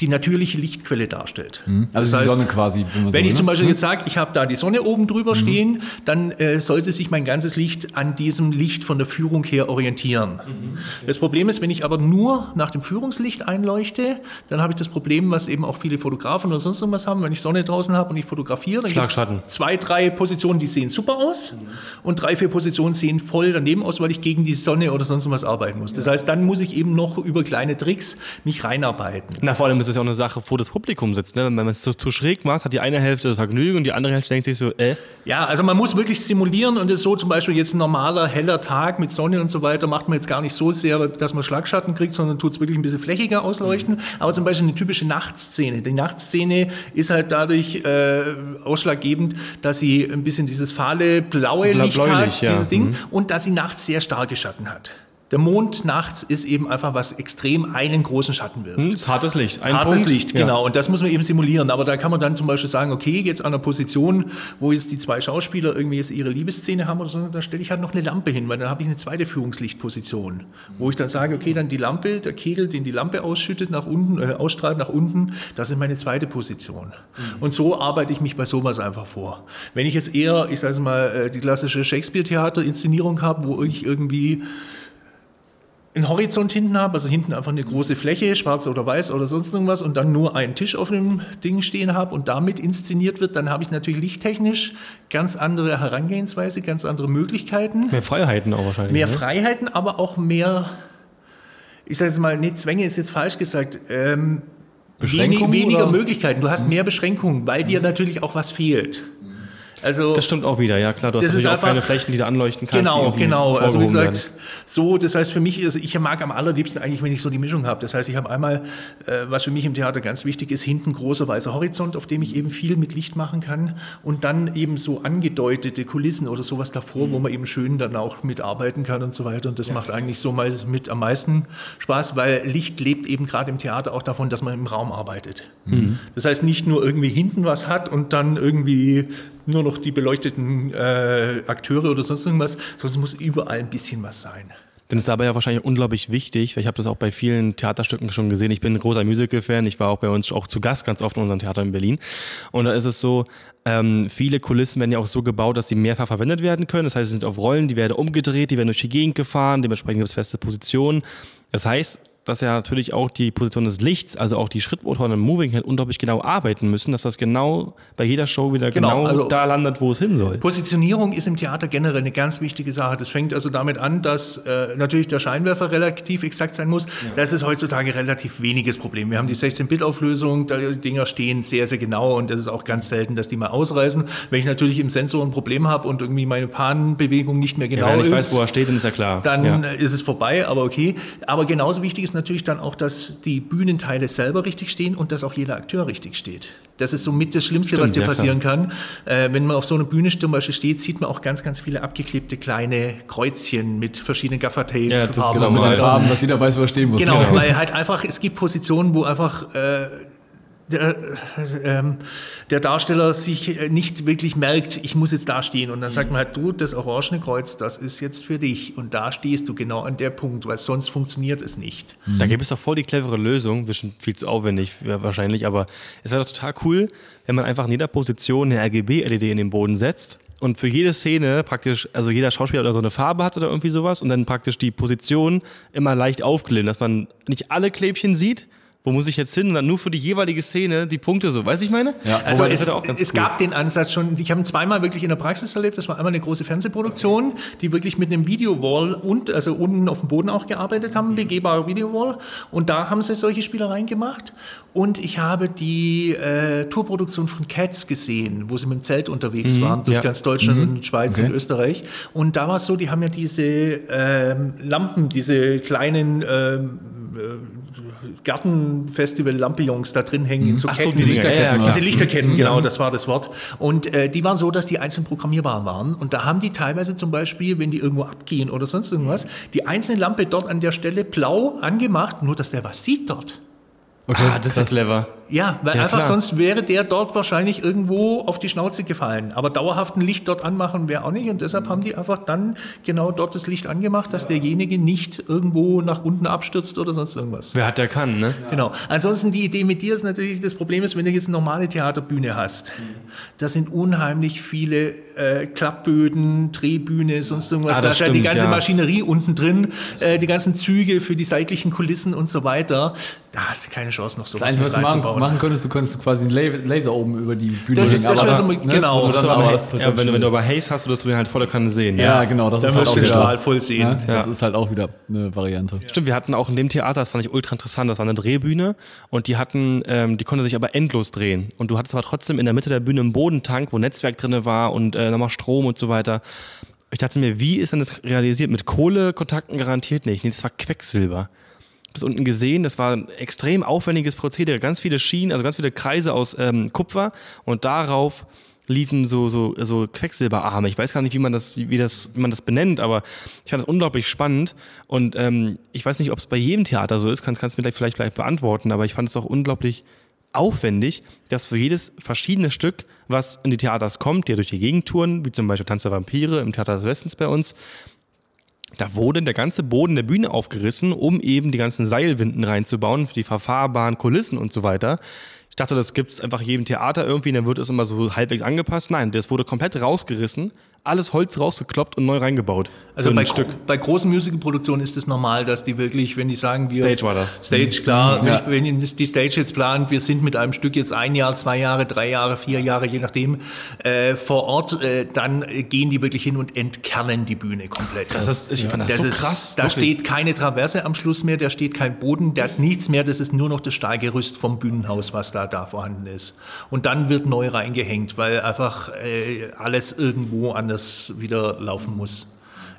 die natürliche Lichtquelle darstellt. Mhm. Also das die heißt, Sonne quasi. Wenn, wenn so, ich ne? zum Beispiel mhm. jetzt sage, ich habe da die Sonne oben drüber mhm. stehen, dann äh, sollte sich mein ganzes Licht an diesem Licht von der Führung her orientieren. Mhm. Das Problem ist, wenn ich aber nur nach dem Führungslicht einleuchte, dann habe ich das Problem, was eben auch viele Fotografen oder sonst irgendwas haben, wenn ich Sonne draußen habe und ich fotografiere, dann gibt es zwei, drei Positionen, die sehen super aus mhm. und drei, vier Positionen sehen voll daneben aus, weil ich gegen die Sonne oder sonst was arbeiten muss. Das heißt, dann muss ich eben noch über kleine Tricks mich reinarbeiten. Na, vor allem ist es ja auch eine Sache, wo das Publikum sitzt. Ne? Wenn man es zu, zu, schräg macht, hat die eine Hälfte das Vergnügen und die andere Hälfte denkt sich so, äh. Ja, also man muss wirklich simulieren und es so zum Beispiel jetzt ein normaler, heller Tag mit Sonne und so weiter macht man jetzt gar nicht so sehr, dass man Schlagschatten kriegt, sondern tut es wirklich ein bisschen flächiger ausleuchten. Mhm. Aber zum Beispiel eine typische Nachtszene. Die Nachtszene ist halt dadurch äh, ausschlaggebend, dass sie ein bisschen dieses fahle, blaue Licht hat, ja. dieses Ding, mhm. und dass sie nachts sehr starke Schatten hat. Der Mond nachts ist eben einfach was extrem einen großen Schatten wirft. Hm, hartes Licht. Ein hartes Punkt. Licht, genau. Ja. Und das muss man eben simulieren. Aber da kann man dann zum Beispiel sagen, okay, jetzt an einer Position, wo jetzt die zwei Schauspieler irgendwie jetzt ihre Liebesszene haben oder so, da stelle ich halt noch eine Lampe hin, weil dann habe ich eine zweite Führungslichtposition, wo ich dann sage, okay, dann die Lampe, der Kegel, den die Lampe ausschüttet nach unten, äh, ausstrahlt nach unten, das ist meine zweite Position. Mhm. Und so arbeite ich mich bei sowas einfach vor. Wenn ich jetzt eher, ich sage mal, äh, die klassische Shakespeare-Theater-Inszenierung habe, wo ich irgendwie einen Horizont hinten habe, also hinten einfach eine große Fläche, schwarz oder weiß oder sonst irgendwas und dann nur einen Tisch auf dem Ding stehen habe und damit inszeniert wird, dann habe ich natürlich lichttechnisch ganz andere Herangehensweise, ganz andere Möglichkeiten. Mehr Freiheiten auch wahrscheinlich. Mehr ne? Freiheiten, aber auch mehr, ich sage jetzt mal, nee, Zwänge ist jetzt falsch gesagt, ähm, wenig, weniger oder? Möglichkeiten. Du hast mhm. mehr Beschränkungen, weil dir natürlich auch was fehlt. Also, das stimmt auch wieder, ja klar. Du hast natürlich auch keine Flächen, die du anleuchten kannst. Genau, genau. Also wie gesagt, werden. So, das heißt für mich, also ich mag am allerliebsten eigentlich, wenn ich so die Mischung habe. Das heißt, ich habe einmal, äh, was für mich im Theater ganz wichtig ist, hinten großer weißer Horizont, auf dem ich eben viel mit Licht machen kann und dann eben so angedeutete Kulissen oder sowas davor, mhm. wo man eben schön dann auch mitarbeiten kann und so weiter. Und das ja. macht eigentlich so mal mit am meisten Spaß, weil Licht lebt eben gerade im Theater auch davon, dass man im Raum arbeitet. Mhm. Das heißt, nicht nur irgendwie hinten was hat und dann irgendwie nur noch die beleuchteten äh, Akteure oder sonst irgendwas, sondern es muss überall ein bisschen was sein. Denn es ist dabei ja wahrscheinlich unglaublich wichtig, weil ich habe das auch bei vielen Theaterstücken schon gesehen. Ich bin ein großer Musical-Fan. Ich war auch bei uns auch zu Gast ganz oft in unserem Theater in Berlin. Und da ist es so, ähm, viele Kulissen werden ja auch so gebaut, dass sie mehrfach verwendet werden können. Das heißt, sie sind auf Rollen, die werden umgedreht, die werden durch die Gegend gefahren, dementsprechend gibt es feste Positionen. Das heißt, dass ja natürlich auch die Position des Lichts, also auch die Schrittmotoren im Moving Head unglaublich genau arbeiten müssen, dass das genau bei jeder Show wieder genau, genau also da landet, wo es hin soll. Positionierung ist im Theater generell eine ganz wichtige Sache. Das fängt also damit an, dass äh, natürlich der Scheinwerfer relativ exakt sein muss. Ja. Das ist heutzutage relativ weniges Problem. Wir haben die 16-Bit-Auflösung, die Dinger stehen sehr, sehr genau und es ist auch ganz selten, dass die mal ausreißen. Wenn ich natürlich im Sensor ein Problem habe und irgendwie meine Panbewegung nicht mehr genau ja, wenn ich ist, weiß, wo er steht, dann ist ja klar. Dann ja. ist es vorbei, aber okay. Aber genauso wichtig ist natürlich dann auch, dass die Bühnenteile selber richtig stehen und dass auch jeder Akteur richtig steht. Das ist somit das Schlimmste, Stimmt, was dir ja, passieren klar. kann. Äh, wenn man auf so einer Bühne zum Beispiel steht, sieht man auch ganz, ganz viele abgeklebte kleine Kreuzchen mit verschiedenen Gaffertape. Ja, das Farben, genau, mit den Farben, dass jeder weiß, wo er stehen muss. Genau, genau, weil halt einfach, es gibt Positionen, wo einfach äh, der, ähm, der, Darsteller sich nicht wirklich merkt, ich muss jetzt da stehen. Und dann sagt man halt, du, das orangene Kreuz, das ist jetzt für dich. Und da stehst du genau an der Punkt, weil sonst funktioniert es nicht. Da gibt es doch voll die clevere Lösung, bisschen viel zu aufwendig wahrscheinlich, aber es wäre doch total cool, wenn man einfach in jeder Position eine RGB-LED in den Boden setzt und für jede Szene praktisch, also jeder Schauspieler oder so eine Farbe hat oder irgendwie sowas und dann praktisch die Position immer leicht aufgeladen, dass man nicht alle Klebchen sieht, wo muss ich jetzt hin? Und dann nur für die jeweilige Szene die Punkte so. Weiß ich meine? Ja, also es, es cool. gab den Ansatz schon, ich habe ihn zweimal wirklich in der Praxis erlebt. Das war einmal eine große Fernsehproduktion, die wirklich mit einem Videowall und, also unten auf dem Boden auch gearbeitet haben, mhm. begehbare Videowall. Und da haben sie solche Spielereien gemacht. Und ich habe die äh, Tourproduktion von Cats gesehen, wo sie mit dem Zelt unterwegs mhm, waren, durch ja. ganz Deutschland mhm. und Schweiz okay. und Österreich. Und da war es so, die haben ja diese ähm, Lampen, diese kleinen ähm, äh, Gartenfestival-Lampions da drin hängen in so Ketten. So, die Lichterketten. Ja, diese Lichterketten, mhm. genau, das war das Wort. Und äh, die waren so, dass die einzeln programmierbar waren. Und da haben die teilweise zum Beispiel, wenn die irgendwo abgehen oder sonst irgendwas, die einzelne Lampe dort an der Stelle blau angemacht, nur dass der was sieht dort. Okay, ah, das ist clever. Ja, weil ja, einfach klar. sonst wäre der dort wahrscheinlich irgendwo auf die Schnauze gefallen. Aber dauerhaft ein Licht dort anmachen wäre auch nicht. Und deshalb haben die einfach dann genau dort das Licht angemacht, dass derjenige nicht irgendwo nach unten abstürzt oder sonst irgendwas. Wer hat, der kann, ne? Ja. Genau. Ansonsten die Idee mit dir ist natürlich, das Problem ist, wenn du jetzt eine normale Theaterbühne hast, mhm. da sind unheimlich viele äh, Klappböden, Drehbühne, sonst irgendwas. Ah, da ist ja die ganze ja. Maschinerie unten drin, äh, die ganzen Züge für die seitlichen Kulissen und so weiter. Da hast du keine Chance, noch so was Einzige, was du machen könntest, du könntest quasi einen Laser oben über die Bühne das ist, das aber das, ne? genau. Dann, aber das ja, wenn, du, wenn du aber Haze hast, wirst du den halt voller Kanne sehen. Ja, ja genau. Das dann ist halt auch den Strahl voll sehen. Ja, das ist halt auch wieder eine Variante. Stimmt, wir hatten auch in dem Theater, das fand ich ultra interessant, das war eine Drehbühne und die hatten, ähm, die konnte sich aber endlos drehen. Und du hattest aber trotzdem in der Mitte der Bühne einen Bodentank, wo Netzwerk drin war und äh, nochmal Strom und so weiter. Ich dachte mir, wie ist denn das realisiert? Mit Kohlekontakten garantiert nicht. Nee, das war Quecksilber das unten gesehen. Das war ein extrem aufwendiges Prozedere. Ganz viele Schienen, also ganz viele Kreise aus ähm, Kupfer und darauf liefen so, so, so Quecksilberarme. Ich weiß gar nicht, wie man das, wie das, wie man das benennt, aber ich fand das unglaublich spannend. Und ähm, ich weiß nicht, ob es bei jedem Theater so ist, kannst, kannst du mir vielleicht, vielleicht beantworten, aber ich fand es auch unglaublich aufwendig, dass für jedes verschiedene Stück, was in die Theaters kommt, die ja durch die Gegend touren, wie zum Beispiel Tanz der Vampire im Theater des Westens bei uns, da wurde der ganze Boden der Bühne aufgerissen, um eben die ganzen Seilwinden reinzubauen, für die verfahrbaren Kulissen und so weiter. Ich dachte, das gibt es einfach jedem Theater irgendwie, dann wird es immer so halbwegs angepasst. Nein, das wurde komplett rausgerissen, alles Holz rausgekloppt und neu reingebaut. Also So bei, gro bei großen Musicalproduktionen ist es normal, dass die wirklich, wenn die sagen, wir. Stage war das. Stage, klar. Ja. Wenn, wenn die Stage jetzt plant, wir sind mit einem Stück jetzt ein Jahr, zwei Jahre, drei Jahre, vier Jahre, je nachdem, äh, vor Ort, äh, dann gehen die wirklich hin und entkernen die Bühne komplett. Das ist, ich fand das, Das so ist, krass. Da wirklich. steht keine Traverse am Schluss mehr, da steht kein Boden, da ist nichts mehr, das ist nur noch das Stahlgerüst vom Bühnenhaus, was da, da vorhanden ist. Und dann wird neu reingehängt, weil einfach äh, alles irgendwo anders wieder laufen muss.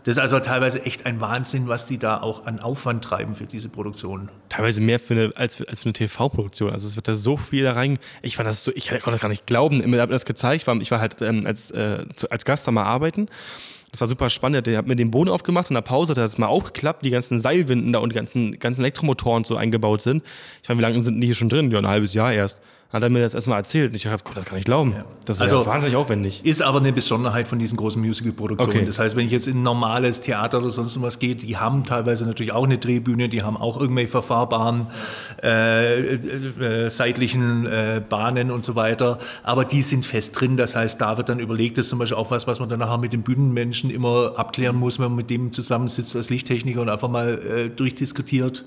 Das ist also teilweise echt ein Wahnsinn, was die da auch an Aufwand treiben für diese Produktion. teilweise mehr für eine, als, für- als für eine TV-Produktion. Also es wird da so viel da rein. Ich fand das so, ich konnte das gar nicht glauben. Mir das gezeigt, ich war, ich war halt ähm, als, äh, als Gast da mal arbeiten. Das war super spannend. Der hat mir den Boden aufgemacht in der Pause, hat er das mal aufgeklappt, die ganzen Seilwinden da und die ganzen, ganzen Elektromotoren so eingebaut sind. Ich meine, wie lange sind die hier schon drin? Ja, ein halbes Jahr erst. Hat er mir das erstmal erzählt und ich habe, das kann ich glauben. Das ist Also- ja wahnsinnig aufwendig. Ist aber eine Besonderheit von diesen großen Musical-Produktionen. Okay. Das heißt, wenn ich jetzt in ein normales Theater oder sonst was gehe, die haben teilweise natürlich auch eine Drehbühne, die haben auch irgendwelche verfahrbaren äh, äh, äh, seitlichen äh, Bahnen und so weiter. Aber die sind fest drin. Das heißt, da wird dann überlegt, das ist zum Beispiel auch was, was man dann nachher mit den Bühnenmenschen immer abklären muss, wenn man mit dem zusammensitzt als Lichttechniker und einfach mal äh, durchdiskutiert.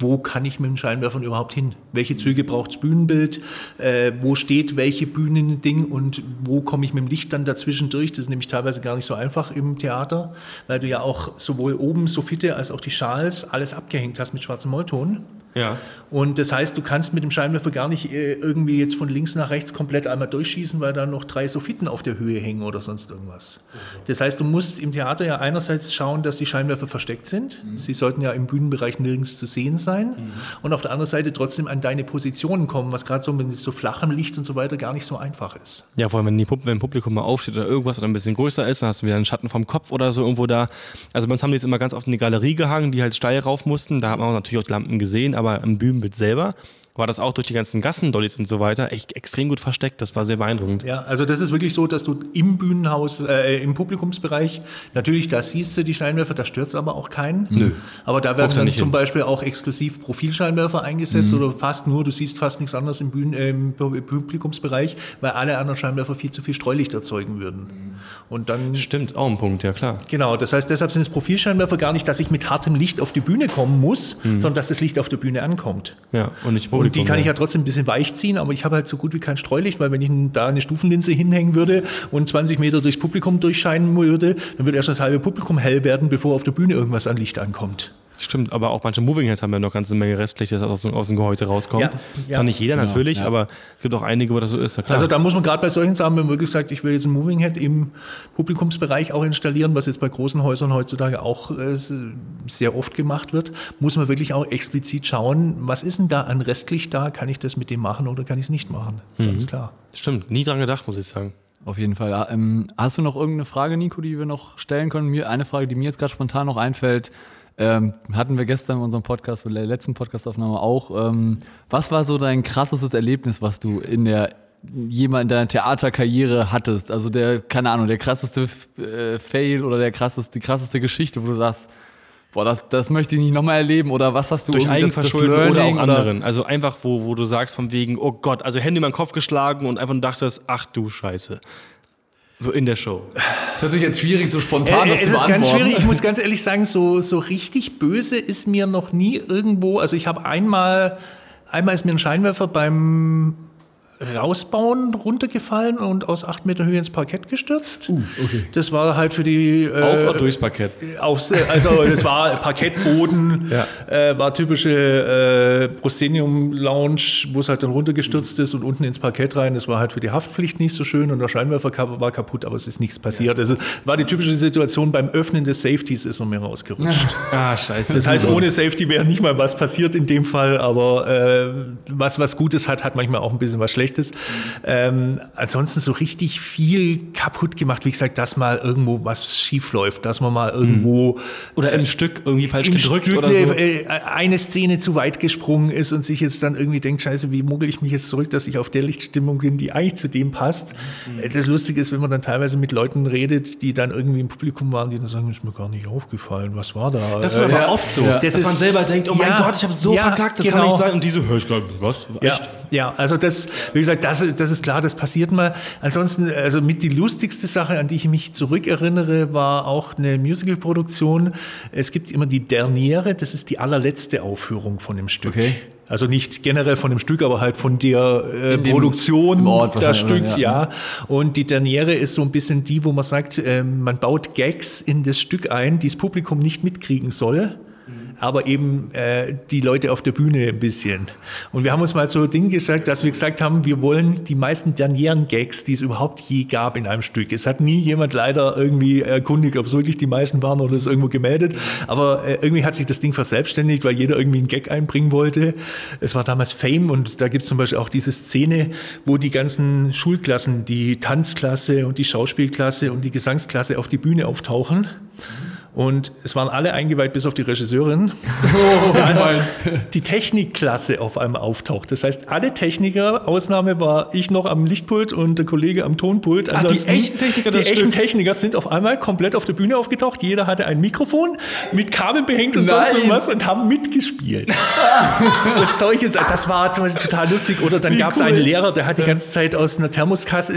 Wo kann ich mit dem Scheinwerfern überhaupt hin? Welche Züge braucht das Bühnenbild? Äh, wo steht welche Bühnending und wo komme ich mit dem Licht dann dazwischen durch? Das ist nämlich teilweise gar nicht so einfach im Theater, weil du ja auch sowohl oben Soffite als auch die Schals alles abgehängt hast mit schwarzem Mollton. Ja. Und das heißt, du kannst mit dem Scheinwerfer gar nicht äh, irgendwie jetzt von links nach rechts komplett einmal durchschießen, weil da noch drei Soffiten auf der Höhe hängen oder sonst irgendwas. Das heißt, du musst im Theater ja einerseits schauen, dass die Scheinwerfer versteckt sind. Sie sollten ja im Bühnenbereich nirgends zu sehen sein. Und auf der anderen Seite trotzdem an deine Positionen kommen, was gerade so mit so flachem Licht und so weiter gar nicht so einfach ist. Ja, vor allem, wenn, die, wenn ein Publikum mal aufsteht oder irgendwas oder ein bisschen größer ist, dann hast du wieder einen Schatten vom Kopf oder so irgendwo da. Also bei uns haben die jetzt immer ganz oft in die Galerie gehangen, die halt steil rauf mussten. Da hat man auch natürlich auch die Lampen gesehen, aber im Bühnenbild selber war das auch durch die ganzen Gassendollies und so weiter echt extrem gut versteckt. Das war sehr beeindruckend. Ja, also das ist wirklich so, dass du im Bühnenhaus, äh, im Publikumsbereich, natürlich, da siehst du die Scheinwerfer, da stört es aber auch keinen. Nö. Aber da werden dann zum hin. Beispiel auch exklusiv Profilscheinwerfer eingesetzt oder fast nur, du siehst fast nichts anderes im, Bühnen, äh, im Pu- Publikumsbereich, weil alle anderen Scheinwerfer viel zu viel Streulicht erzeugen würden. Und dann Stimmt, auch ein Punkt, ja klar. Genau, das heißt, deshalb sind es Profilscheinwerfer gar nicht, dass ich mit hartem Licht auf die Bühne kommen muss, sondern dass das Licht auf der Bühne ankommt. Ja, und nicht Und die kann ich ja. trotzdem ein bisschen weich ziehen, aber ich habe halt so gut wie kein Streulicht, weil wenn ich da eine Stufenlinse hinhängen würde und 20 Meter durchs Publikum durchscheinen würde, dann würde erst das halbe Publikum hell werden, bevor auf der Bühne irgendwas an Licht ankommt. Stimmt, aber auch manche Moving Heads haben ja noch ganz eine Menge Restlicht, das aus, aus dem Gehäuse rauskommt. Ja, ja. Zwar nicht jeder Genau, natürlich, ja. aber es gibt auch einige, wo das so ist. Ja, klar. Also da muss man gerade bei solchen Sachen, wenn man wirklich sagt, ich will jetzt ein Moving Head im Publikumsbereich auch installieren, was jetzt bei großen Häusern heutzutage auch äh, sehr oft gemacht wird, muss man wirklich auch explizit schauen, was ist denn da an Restlicht da? Kann ich das mit dem machen oder kann ich es nicht machen? Ganz klar. Stimmt, nie dran gedacht, muss ich sagen. Auf jeden Fall. Ähm, hast du noch irgendeine Frage, Nico, die wir noch stellen können? Mir eine Frage, die mir jetzt gerade spontan noch einfällt, ähm, hatten wir gestern in unserem Podcast, bei der letzten Podcastaufnahme auch. Ähm, was war so dein krassestes Erlebnis, was du in der jemand in deiner Theaterkarriere hattest? Also der, keine Ahnung, der krasseste äh, Fail oder der krasseste, die krasseste Geschichte, wo du sagst, boah, das, das möchte ich nicht nochmal erleben oder was hast du Durch irgendwie das- das Eigenverschulden oder auch anderen. Also einfach, wo, wo du sagst von wegen, oh Gott, also Hände über den Kopf geschlagen und einfach dachtest, ach du Scheiße. So in der Show. Das ist natürlich jetzt schwierig, so spontan Äh, das es zu ist ganz beantworten. schwierig. Ich muss ganz ehrlich sagen, so, so richtig böse ist mir noch nie irgendwo. Also ich habe einmal, einmal ist mir ein Scheinwerfer beim Rausbauen runtergefallen und aus acht Meter Höhe ins Parkett gestürzt. okay. Das war halt für die äh, Auf oder durchs Parkett. Aufs, äh, also das war Parkettboden, Ja. äh, war typische äh, Proscenium Lounge, wo es halt dann runtergestürzt ist und unten ins Parkett rein. Das war halt für die Haftpflicht nicht so schön und der Scheinwerfer war kaputt, aber es ist nichts passiert. Also war die typische Situation beim Öffnen des Safeties ist er mir rausgerutscht. Ah, scheiße. Das heißt, ohne Safety wäre nicht mal was passiert in dem Fall, aber äh, was was Gutes hat, hat manchmal auch ein bisschen was Schlechtes. Schlechtes. Ähm, ansonsten so richtig viel kaputt gemacht. Wie gesagt, dass mal irgendwo was schief läuft, dass man mal irgendwo Oder im Stück irgendwie falsch gedrückt Stück oder eine, so. äh, eine Szene zu weit gesprungen ist und sich jetzt dann irgendwie denkt, scheiße, wie muggel ich mich jetzt zurück, dass ich auf der Lichtstimmung bin, die eigentlich zu dem passt. Äh, Das Lustige ist, wenn man dann teilweise mit Leuten redet, die dann irgendwie im Publikum waren, die dann sagen, ist mir gar nicht aufgefallen, was war da? Das ist Äh, aber Ja. oft so, Ja. dass Das man ist- selber denkt, oh mein ja, Gott, ich habe so verkackt, das kann genau. nicht sein. Und diese, hör ich gerade, was? Ja, Echt? ja, also das, wie gesagt, das, ist- das ist klar, das passiert mal. Ansonsten, also mit die lustigste Sache, an die ich mich zurückerinnere, war auch eine Musicalproduktion. Es gibt immer die Derniere, das ist die allerletzte Aufführung von dem Stück. Okay. Also nicht generell von dem Stück, aber halt von der äh, dem- Produktion Ort das Stück, ja. Ja. Und die Derniere ist so ein bisschen die, wo man sagt, ähm, man baut Gags in das Stück ein, die das Publikum nicht mitkriegen soll aber eben äh, die Leute auf der Bühne ein bisschen. Und wir haben uns mal so ein Ding gesagt, dass wir gesagt haben, wir wollen die meisten Dernieren-Gags, die es überhaupt je gab in einem Stück. Es hat nie jemand leider irgendwie erkundigt, ob es wirklich die meisten waren oder es irgendwo gemeldet. Aber äh, irgendwie hat sich das Ding verselbstständigt, weil jeder irgendwie einen Gag einbringen wollte. Es war damals Fame und da gibt es zum Beispiel auch diese Szene, wo die ganzen Schulklassen, die Tanzklasse und die Schauspielklasse und die Gesangsklasse auf die Bühne auftauchen. Und es waren alle eingeweiht, bis auf die Regisseurin, dass die Technikklasse auf einmal auftaucht. Das heißt, alle Techniker, Ausnahme war ich noch am Lichtpult und der Kollege am Tonpult. die Ansonsten- echten Techniker Die echten Stücks. Techniker sind auf einmal komplett auf der Bühne aufgetaucht. Jeder hatte ein Mikrofon mit Kabeln behängt und sonst Nein. irgendwas und haben mitgespielt. und solche, Sachen, das war zum Beispiel total lustig. Oder dann gab es einen Lehrer, der hat die ganze Zeit aus einer Thermoskanne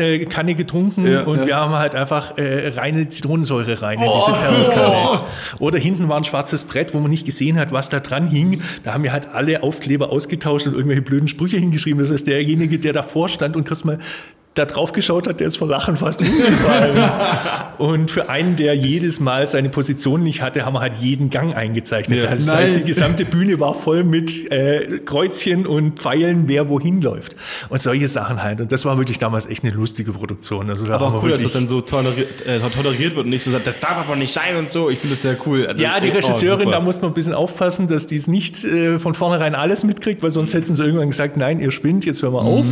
äh, getrunken Ja. und wir haben halt einfach äh, reine Zitronensäure rein in diese Thermoskanne. Oder hinten war ein schwarzes Brett, wo man nicht gesehen hat, was da dran hing. Da haben wir halt alle Aufkleber ausgetauscht und irgendwelche blöden Sprüche hingeschrieben. Das heißt, derjenige, der davor stand und kurz mal da drauf geschaut hat, der ist vor Lachen fast umgefallen. und für einen, der jedes Mal seine Position nicht hatte, haben wir halt jeden Gang eingezeichnet. Ja. Das heißt, Nein. die gesamte Bühne war voll mit äh, Kreuzchen und Pfeilen, wer wohin läuft. Und solche Sachen halt. Und das war wirklich damals echt eine lustige Produktion. Also da Aber auch cool, dass das dann so toleriert, äh, toleriert wird und nicht so sagt, das darf aber nicht sein und so. Ich finde das sehr cool. Also, Ja, die oh, Regisseurin, super. da muss man ein bisschen aufpassen, dass die es nicht äh, von vornherein alles mitkriegt, weil sonst hätten sie irgendwann gesagt, nein, ihr spinnt, jetzt hören wir Mhm. auf.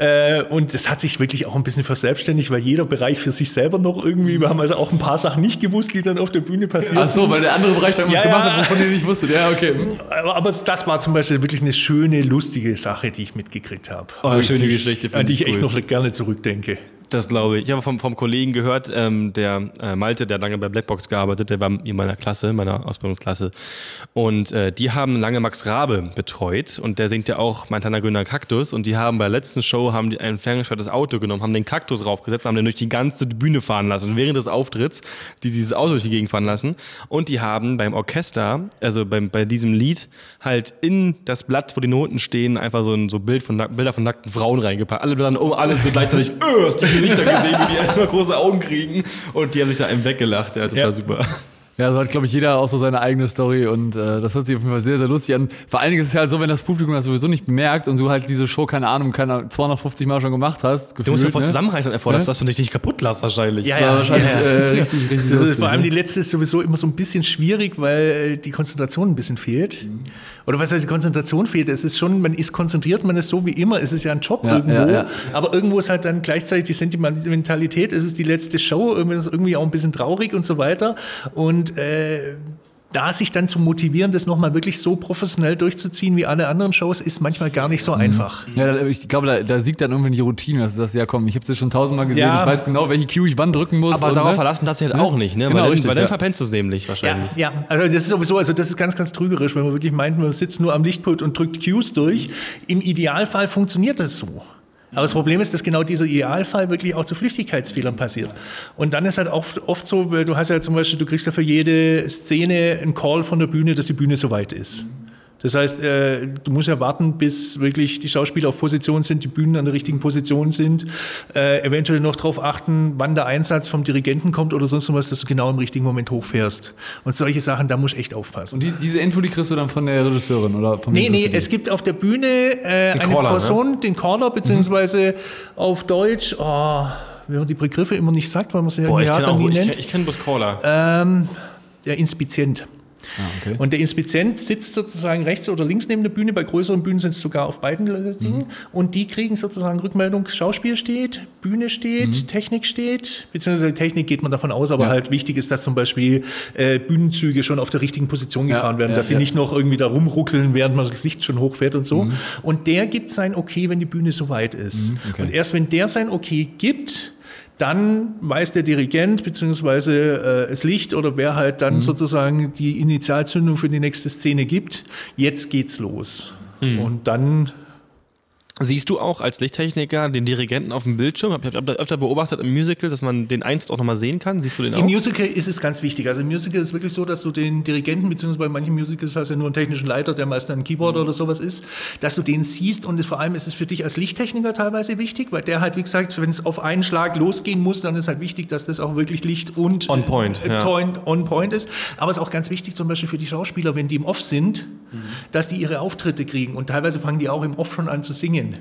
Äh, und das hat sich wirklich auch ein bisschen verselbstständigt, weil jeder Bereich für sich selber noch irgendwie, wir haben also auch ein paar Sachen nicht gewusst, die dann auf der Bühne passieren. Ach so, weil der andere Bereich da irgendwas Ja, gemacht ja. hat, wovon ihr nicht wusstet. Ja, okay. Aber, aber das war zum Beispiel wirklich eine schöne, lustige Sache, die ich mitgekriegt habe. Oh, Und schöne die Geschichte, An die ich ich echt cool. noch gerne zurückdenke. Das glaube ich. Ich habe vom, vom Kollegen gehört, ähm, der äh, Malte, der lange bei Blackbox gearbeitet, der war in meiner Klasse, meiner Ausbildungsklasse. Und äh, die haben lange Max Rabe betreut und der singt ja auch kleiner grüner Kaktus. Und die haben bei der letzten Show haben die ein ferngesteuertes Auto genommen, haben den Kaktus raufgesetzt, haben den durch die ganze Bühne fahren lassen. Und während des Auftritts, die dieses Auto durch die Gegend fahren lassen. Und die haben beim Orchester, also beim, bei diesem Lied, halt in das Blatt, wo die Noten stehen, einfach so ein so Bild von, Bilder von nackten Frauen reingepackt. Alle dann um, alle so gleichzeitig, öh, du die Lichter gesehen, wie die erstmal große Augen kriegen. Und die haben sich da einem weggelacht. Ja, total Ja. super. Ja, so hat, glaube ich, jeder auch so seine eigene Story und äh, das hört sich auf jeden Fall sehr, sehr lustig an. Vor allen Dingen ist es ja halt so, wenn das Publikum das sowieso nicht bemerkt und du halt diese Show, keine Ahnung, keine 250 Mal schon gemacht hast. Du musst ja voll ne? zusammenreißen davor, Ja? dass, du dich nicht kaputt lässt wahrscheinlich. Ja, War wahrscheinlich äh, richtig, richtig Das lustig, ist vor allem ne? die letzte ist sowieso immer so ein bisschen schwierig, weil die Konzentration ein bisschen fehlt. Oder was heißt, die Konzentration fehlt? Es ist schon, man ist konzentriert, man ist so wie immer. Es ist ja ein Job Ja, irgendwo. ja. Aber irgendwo ist halt dann gleichzeitig die Sentimentalität. Es ist die letzte Show. Irgendwie ist es irgendwie auch ein bisschen traurig und so weiter. Und äh, da sich dann zu motivieren, das nochmal wirklich so professionell durchzuziehen wie alle anderen Shows, ist manchmal gar nicht Mhm. so einfach. Ja, ich glaube, da, da siegt dann irgendwie die Routine, dass du sagst, ja komm, ich habe das schon tausendmal gesehen, Ja. ich weiß genau, welche Cue ich wann drücken muss. Aber und, darauf ne? verlassen darfst du halt auch nicht, ne? Genau, weil, dann, richtig, weil dann ja. verpennst du es nämlich Ja, wahrscheinlich. ja, also das ist sowieso, also das ist ganz, ganz trügerisch, wenn man wirklich meint, man sitzt nur am Lichtpult und drückt Cues durch. Im Idealfall funktioniert das so. Aber das Problem ist, dass genau dieser Idealfall wirklich auch zu Flüchtigkeitsfehlern passiert. Und dann ist halt oft, oft so, weil du hast ja zum Beispiel, du kriegst ja für jede Szene einen Call von der Bühne, dass die Bühne soweit ist. Das heißt, äh, du musst ja warten, bis wirklich die Schauspieler auf Position sind, die Bühnen an der richtigen Position sind, äh, eventuell noch darauf achten, wann der Einsatz vom Dirigenten kommt oder sonst was, dass du genau im richtigen Moment hochfährst. Und solche Sachen, da musst du echt aufpassen. Und die, diese Info, die kriegst du dann von der Regisseurin oder von Nee, nee, es gibt auf der Bühne äh, eine Caller, ne? Person, den Caller, beziehungsweise auf Deutsch, oh, wenn man die Begriffe immer nicht sagt, weil man sie ja Boah, ich kenne bloß Caller. Ähm, der Inspizient. Ah, okay. Und der Inspizient sitzt sozusagen rechts oder links neben der Bühne. Bei größeren Bühnen sind es sogar auf beiden Dingen. Mhm. Und die kriegen sozusagen Rückmeldung, Schauspiel steht, Bühne steht, mhm. Technik steht. Beziehungsweise Technik geht man davon aus, aber ja. halt wichtig ist, dass zum Beispiel äh, Bühnenzüge schon auf der richtigen Position gefahren ja, werden, ja, dass sie nicht noch irgendwie da rumruckeln, während man das Licht schon hochfährt und so. Mhm. Und der gibt sein Okay, wenn die Bühne soweit ist. Mhm, okay. Und erst wenn der sein Okay gibt, dann weiß der Dirigent beziehungsweise äh, das Licht oder wer halt dann mhm. sozusagen die Initialzündung für die nächste Szene gibt, jetzt geht's los. Mhm. Und dann Siehst du auch als Lichttechniker den Dirigenten auf dem Bildschirm? Ich habe öfter beobachtet im Musical, dass man den einst auch nochmal sehen kann. Siehst du den auch? Im Musical ist es ganz wichtig. Also im Musical ist es wirklich so, dass du den Dirigenten, beziehungsweise bei manchen Musicals hast du ja nur einen technischen Leiter, der meist ein Keyboarder mhm. oder sowas ist, dass du den siehst und vor allem ist es für dich als Lichttechniker teilweise wichtig, weil der halt, wie gesagt, wenn es auf einen Schlag losgehen muss, dann ist halt wichtig, dass das auch wirklich Licht und on point, äh, ja. on point ist. Aber es ist auch ganz wichtig zum Beispiel für die Schauspieler, wenn die im Off sind, mhm. dass die ihre Auftritte kriegen und teilweise fangen die auch im Off schon an zu singen.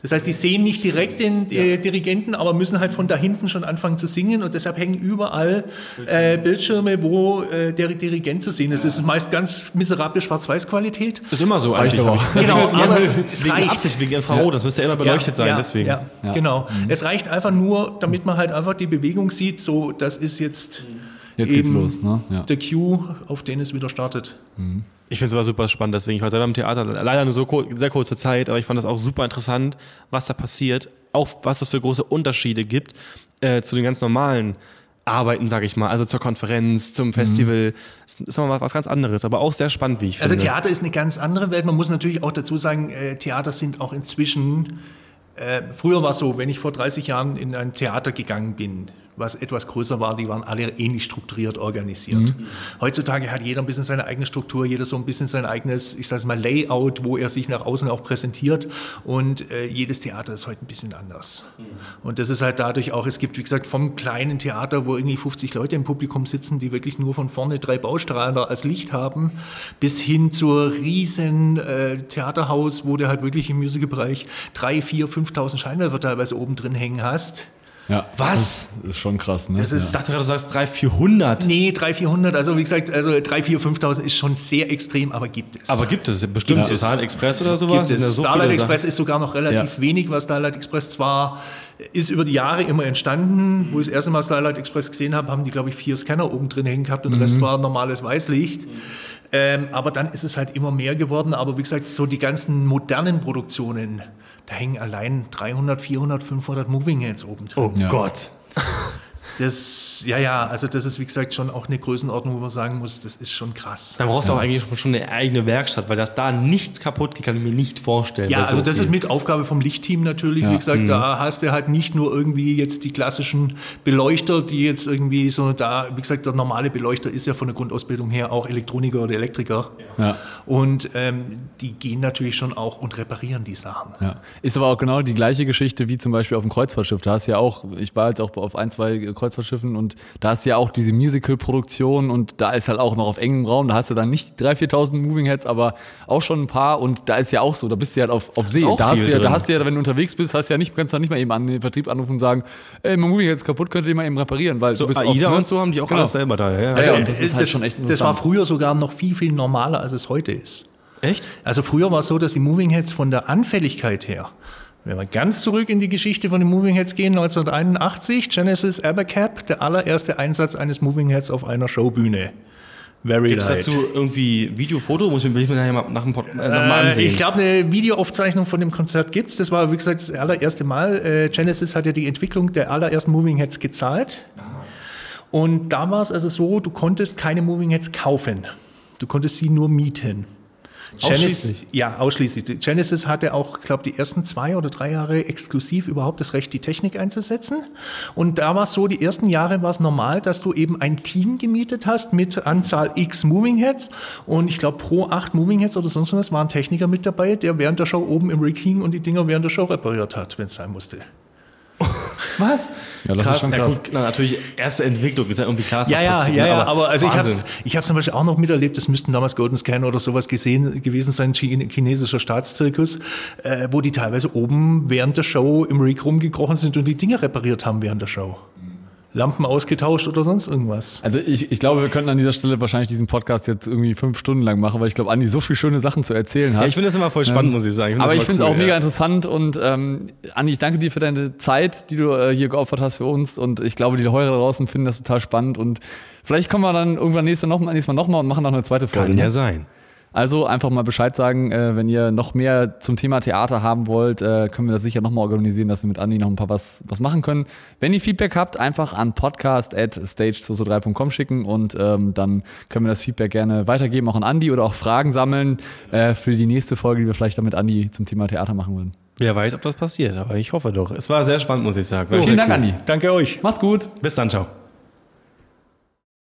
Das heißt, die sehen nicht direkt den äh, Dirigenten, aber müssen halt von da hinten schon anfangen zu singen und deshalb hängen überall äh, Bildschirme, wo äh, der Dirigent zu sehen ist. Das ist meist ganz miserable Schwarz-Weiß-Qualität. Das ist immer so eigentlich. Aber. Genau, aber es, es wegen reicht. Absicht, wegen Infrarot, ja. das müsste ja immer beleuchtet ja, sein, ja, deswegen. Ja, genau. Mhm. Es reicht einfach nur, damit man halt einfach die Bewegung sieht, so, das ist jetzt, jetzt eben los, ne? der Cue, auf den es wieder startet. Mhm. Ich finde es aber super spannend, deswegen, ich war selber im Theater, leider nur so sehr kurze Zeit, aber ich fand das auch super interessant, was da passiert, auch was es für große Unterschiede gibt äh, zu den ganz normalen Arbeiten, sage ich mal, also zur Konferenz, zum Festival. Mhm. Das ist mal was ganz anderes, aber auch sehr spannend, wie ich also finde. Also Theater ist eine ganz andere Welt. Man muss natürlich auch dazu sagen, äh, Theater sind auch inzwischen, äh, früher war es so, wenn ich vor 30 Jahren in ein Theater gegangen bin, was etwas größer war, die waren alle ähnlich strukturiert organisiert. Mhm. Heutzutage hat jeder ein bisschen seine eigene Struktur, jeder so ein bisschen sein eigenes, ich sage mal, Layout, wo er sich nach außen auch präsentiert. Und äh, jedes Theater ist heute ein bisschen anders. Mhm. Und das ist halt dadurch auch, es gibt, wie gesagt, vom kleinen Theater, wo irgendwie 50 Leute im Publikum sitzen, die wirklich nur von vorne drei Baustrahlen als Licht haben, bis hin zur riesen äh, Theaterhaus, wo du halt wirklich im Musicalbereich drei, vier, 5.000 Scheinwerfer teilweise oben drin hängen hast ja, Was? Das ist schon krass, ne? Das ist, ja. Ich dachte gerade, du sagst 300, 400. Nee, 300, 400. Also, wie gesagt, also 3, 4, 5000 ist schon sehr extrem, aber gibt es. Aber gibt es, bestimmt. Ja. Starlight Express oder sowas? Gibt es. So Starlight Express ist sogar noch relativ ja. wenig, was Starlight Express zwar ist über die Jahre immer entstanden. Wo ich das erste Mal Starlight Express gesehen habe, haben die, glaube ich, vier Scanner oben drin hängen gehabt und mhm. der Rest mhm. war normales Weißlicht. Mhm. Ähm, aber dann ist es halt immer mehr geworden. Aber wie gesagt, so die ganzen modernen Produktionen, da hängen allein 300, 400, 500 Moving Heads oben drin. Oh ja. Gott. Das, ja, ja, also das ist wie gesagt schon auch eine Größenordnung, wo man sagen muss, das ist schon krass. Dann brauchst du ja. auch eigentlich schon eine eigene Werkstatt, weil das da nichts kaputt geht, kann ich mir nicht vorstellen. Ja, also so das viel. ist mit Aufgabe vom Lichtteam natürlich. Ja. Wie gesagt, mhm. da hast du halt nicht nur irgendwie jetzt die klassischen Beleuchter, die jetzt irgendwie so da, wie gesagt, der normale Beleuchter ist ja von der Grundausbildung her auch Elektroniker oder Elektriker. Ja. Und ähm, die gehen natürlich schon auch und reparieren die Sachen. Ja. Ist aber auch genau die gleiche Geschichte wie zum Beispiel auf dem Kreuzfahrtschiff. Da hast du ja auch, ich war jetzt auch auf ein, zwei Kreuzfahrtschiffen Kreuzfahrtschiffen und da ist ja auch diese Musical-Produktion und da ist halt auch noch auf engem Raum, da hast du dann nicht 3.000, 4.000 Moving Heads, aber auch schon ein paar und da ist ja auch so, da bist du ja halt auf, auf See. Da hast, du ja, da hast du ja, wenn du unterwegs bist, hast du ja nicht, kannst du nicht mal eben an den Vertrieb anrufen und sagen, ey, mein Moving Head ist kaputt, könnt ihr mal eben reparieren, weil so, du bist AIDA oft, ne? und so haben die auch genau. alles selber da. Ja, also, ja, das ist halt das, schon echt Das war früher sogar noch viel, viel normaler, als es heute ist. Echt? Also früher war es so, dass die Moving Heads von der Anfälligkeit her wenn wir ganz zurück in die Geschichte von den Moving Heads gehen, 1981, Genesis Abercap, der allererste Einsatz eines Moving Heads auf einer Showbühne. Very Gibt es dazu irgendwie Video, Foto? Muss ich mir nachher mal nach dem Pod, äh, mal ansehen. Ich glaube, eine Videoaufzeichnung von dem Konzert gibt es. Das war, wie gesagt, das allererste Mal. Äh, Genesis hat ja die Entwicklung der allerersten Moving Heads gezahlt. Und da war es also so, du konntest keine Moving Heads kaufen. Du konntest sie nur mieten. Genesis, ja, ausschließlich. Genesis hatte auch, glaube die ersten zwei oder drei Jahre exklusiv überhaupt das Recht, die Technik einzusetzen. Und da war es so, die ersten Jahre war es normal, dass du eben ein Team gemietet hast mit Anzahl X Moving Heads. Und ich glaube, pro acht Moving Heads oder sonst was war ein Techniker mit dabei, der während der Show oben im Rig hing und die Dinger während der Show repariert hat, wenn es sein musste. Was? Ja, das krass. ist schon krass. Ja, gut, na, natürlich erste Entwicklung, ist ja irgendwie klar, ja, ja, passiert, ja, ne? ja, aber, also Wahnsinn. ich habe es zum Beispiel auch noch miterlebt, das müssten damals Golden Scan oder sowas gesehen, gewesen sein, chinesischer Staatszirkus, äh, wo die teilweise oben während der Show im Rig rumgekrochen sind und die Dinge repariert haben während der Show. Lampen ausgetauscht oder sonst irgendwas. Also ich, ich glaube, wir könnten an dieser Stelle wahrscheinlich diesen Podcast jetzt irgendwie fünf Stunden lang machen, weil ich glaube, Andi so viele schöne Sachen zu erzählen hat. Ja, ich finde das immer voll spannend, muss ich sagen. aber ich finde es cool, auch mega ja. interessant und ähm, Andi, ich danke dir für deine Zeit, die du äh, hier geopfert hast für uns und ich glaube, die Hörer da draußen finden das total spannend und vielleicht kommen wir dann irgendwann nächstes, noch, nächstes Mal nochmal und machen noch eine zweite Folge. Kann ne? ja sein. Also einfach mal Bescheid sagen, äh, wenn ihr noch mehr zum Thema Theater haben wollt, äh, können wir das sicher nochmal organisieren, dass wir mit Andi noch ein paar was, was machen können. Wenn ihr Feedback habt, einfach an podcast.stage223.com schicken und ähm, dann können wir das Feedback gerne weitergeben, auch an Andi oder auch Fragen sammeln äh, für die nächste Folge, die wir vielleicht dann mit Andi zum Thema Theater machen würden. Wer weiß, ob das passiert, aber ich hoffe doch. Es war sehr spannend, muss ich sagen. War Vielen Dank, cool. Andi. Danke euch. Macht's gut. Bis dann, ciao.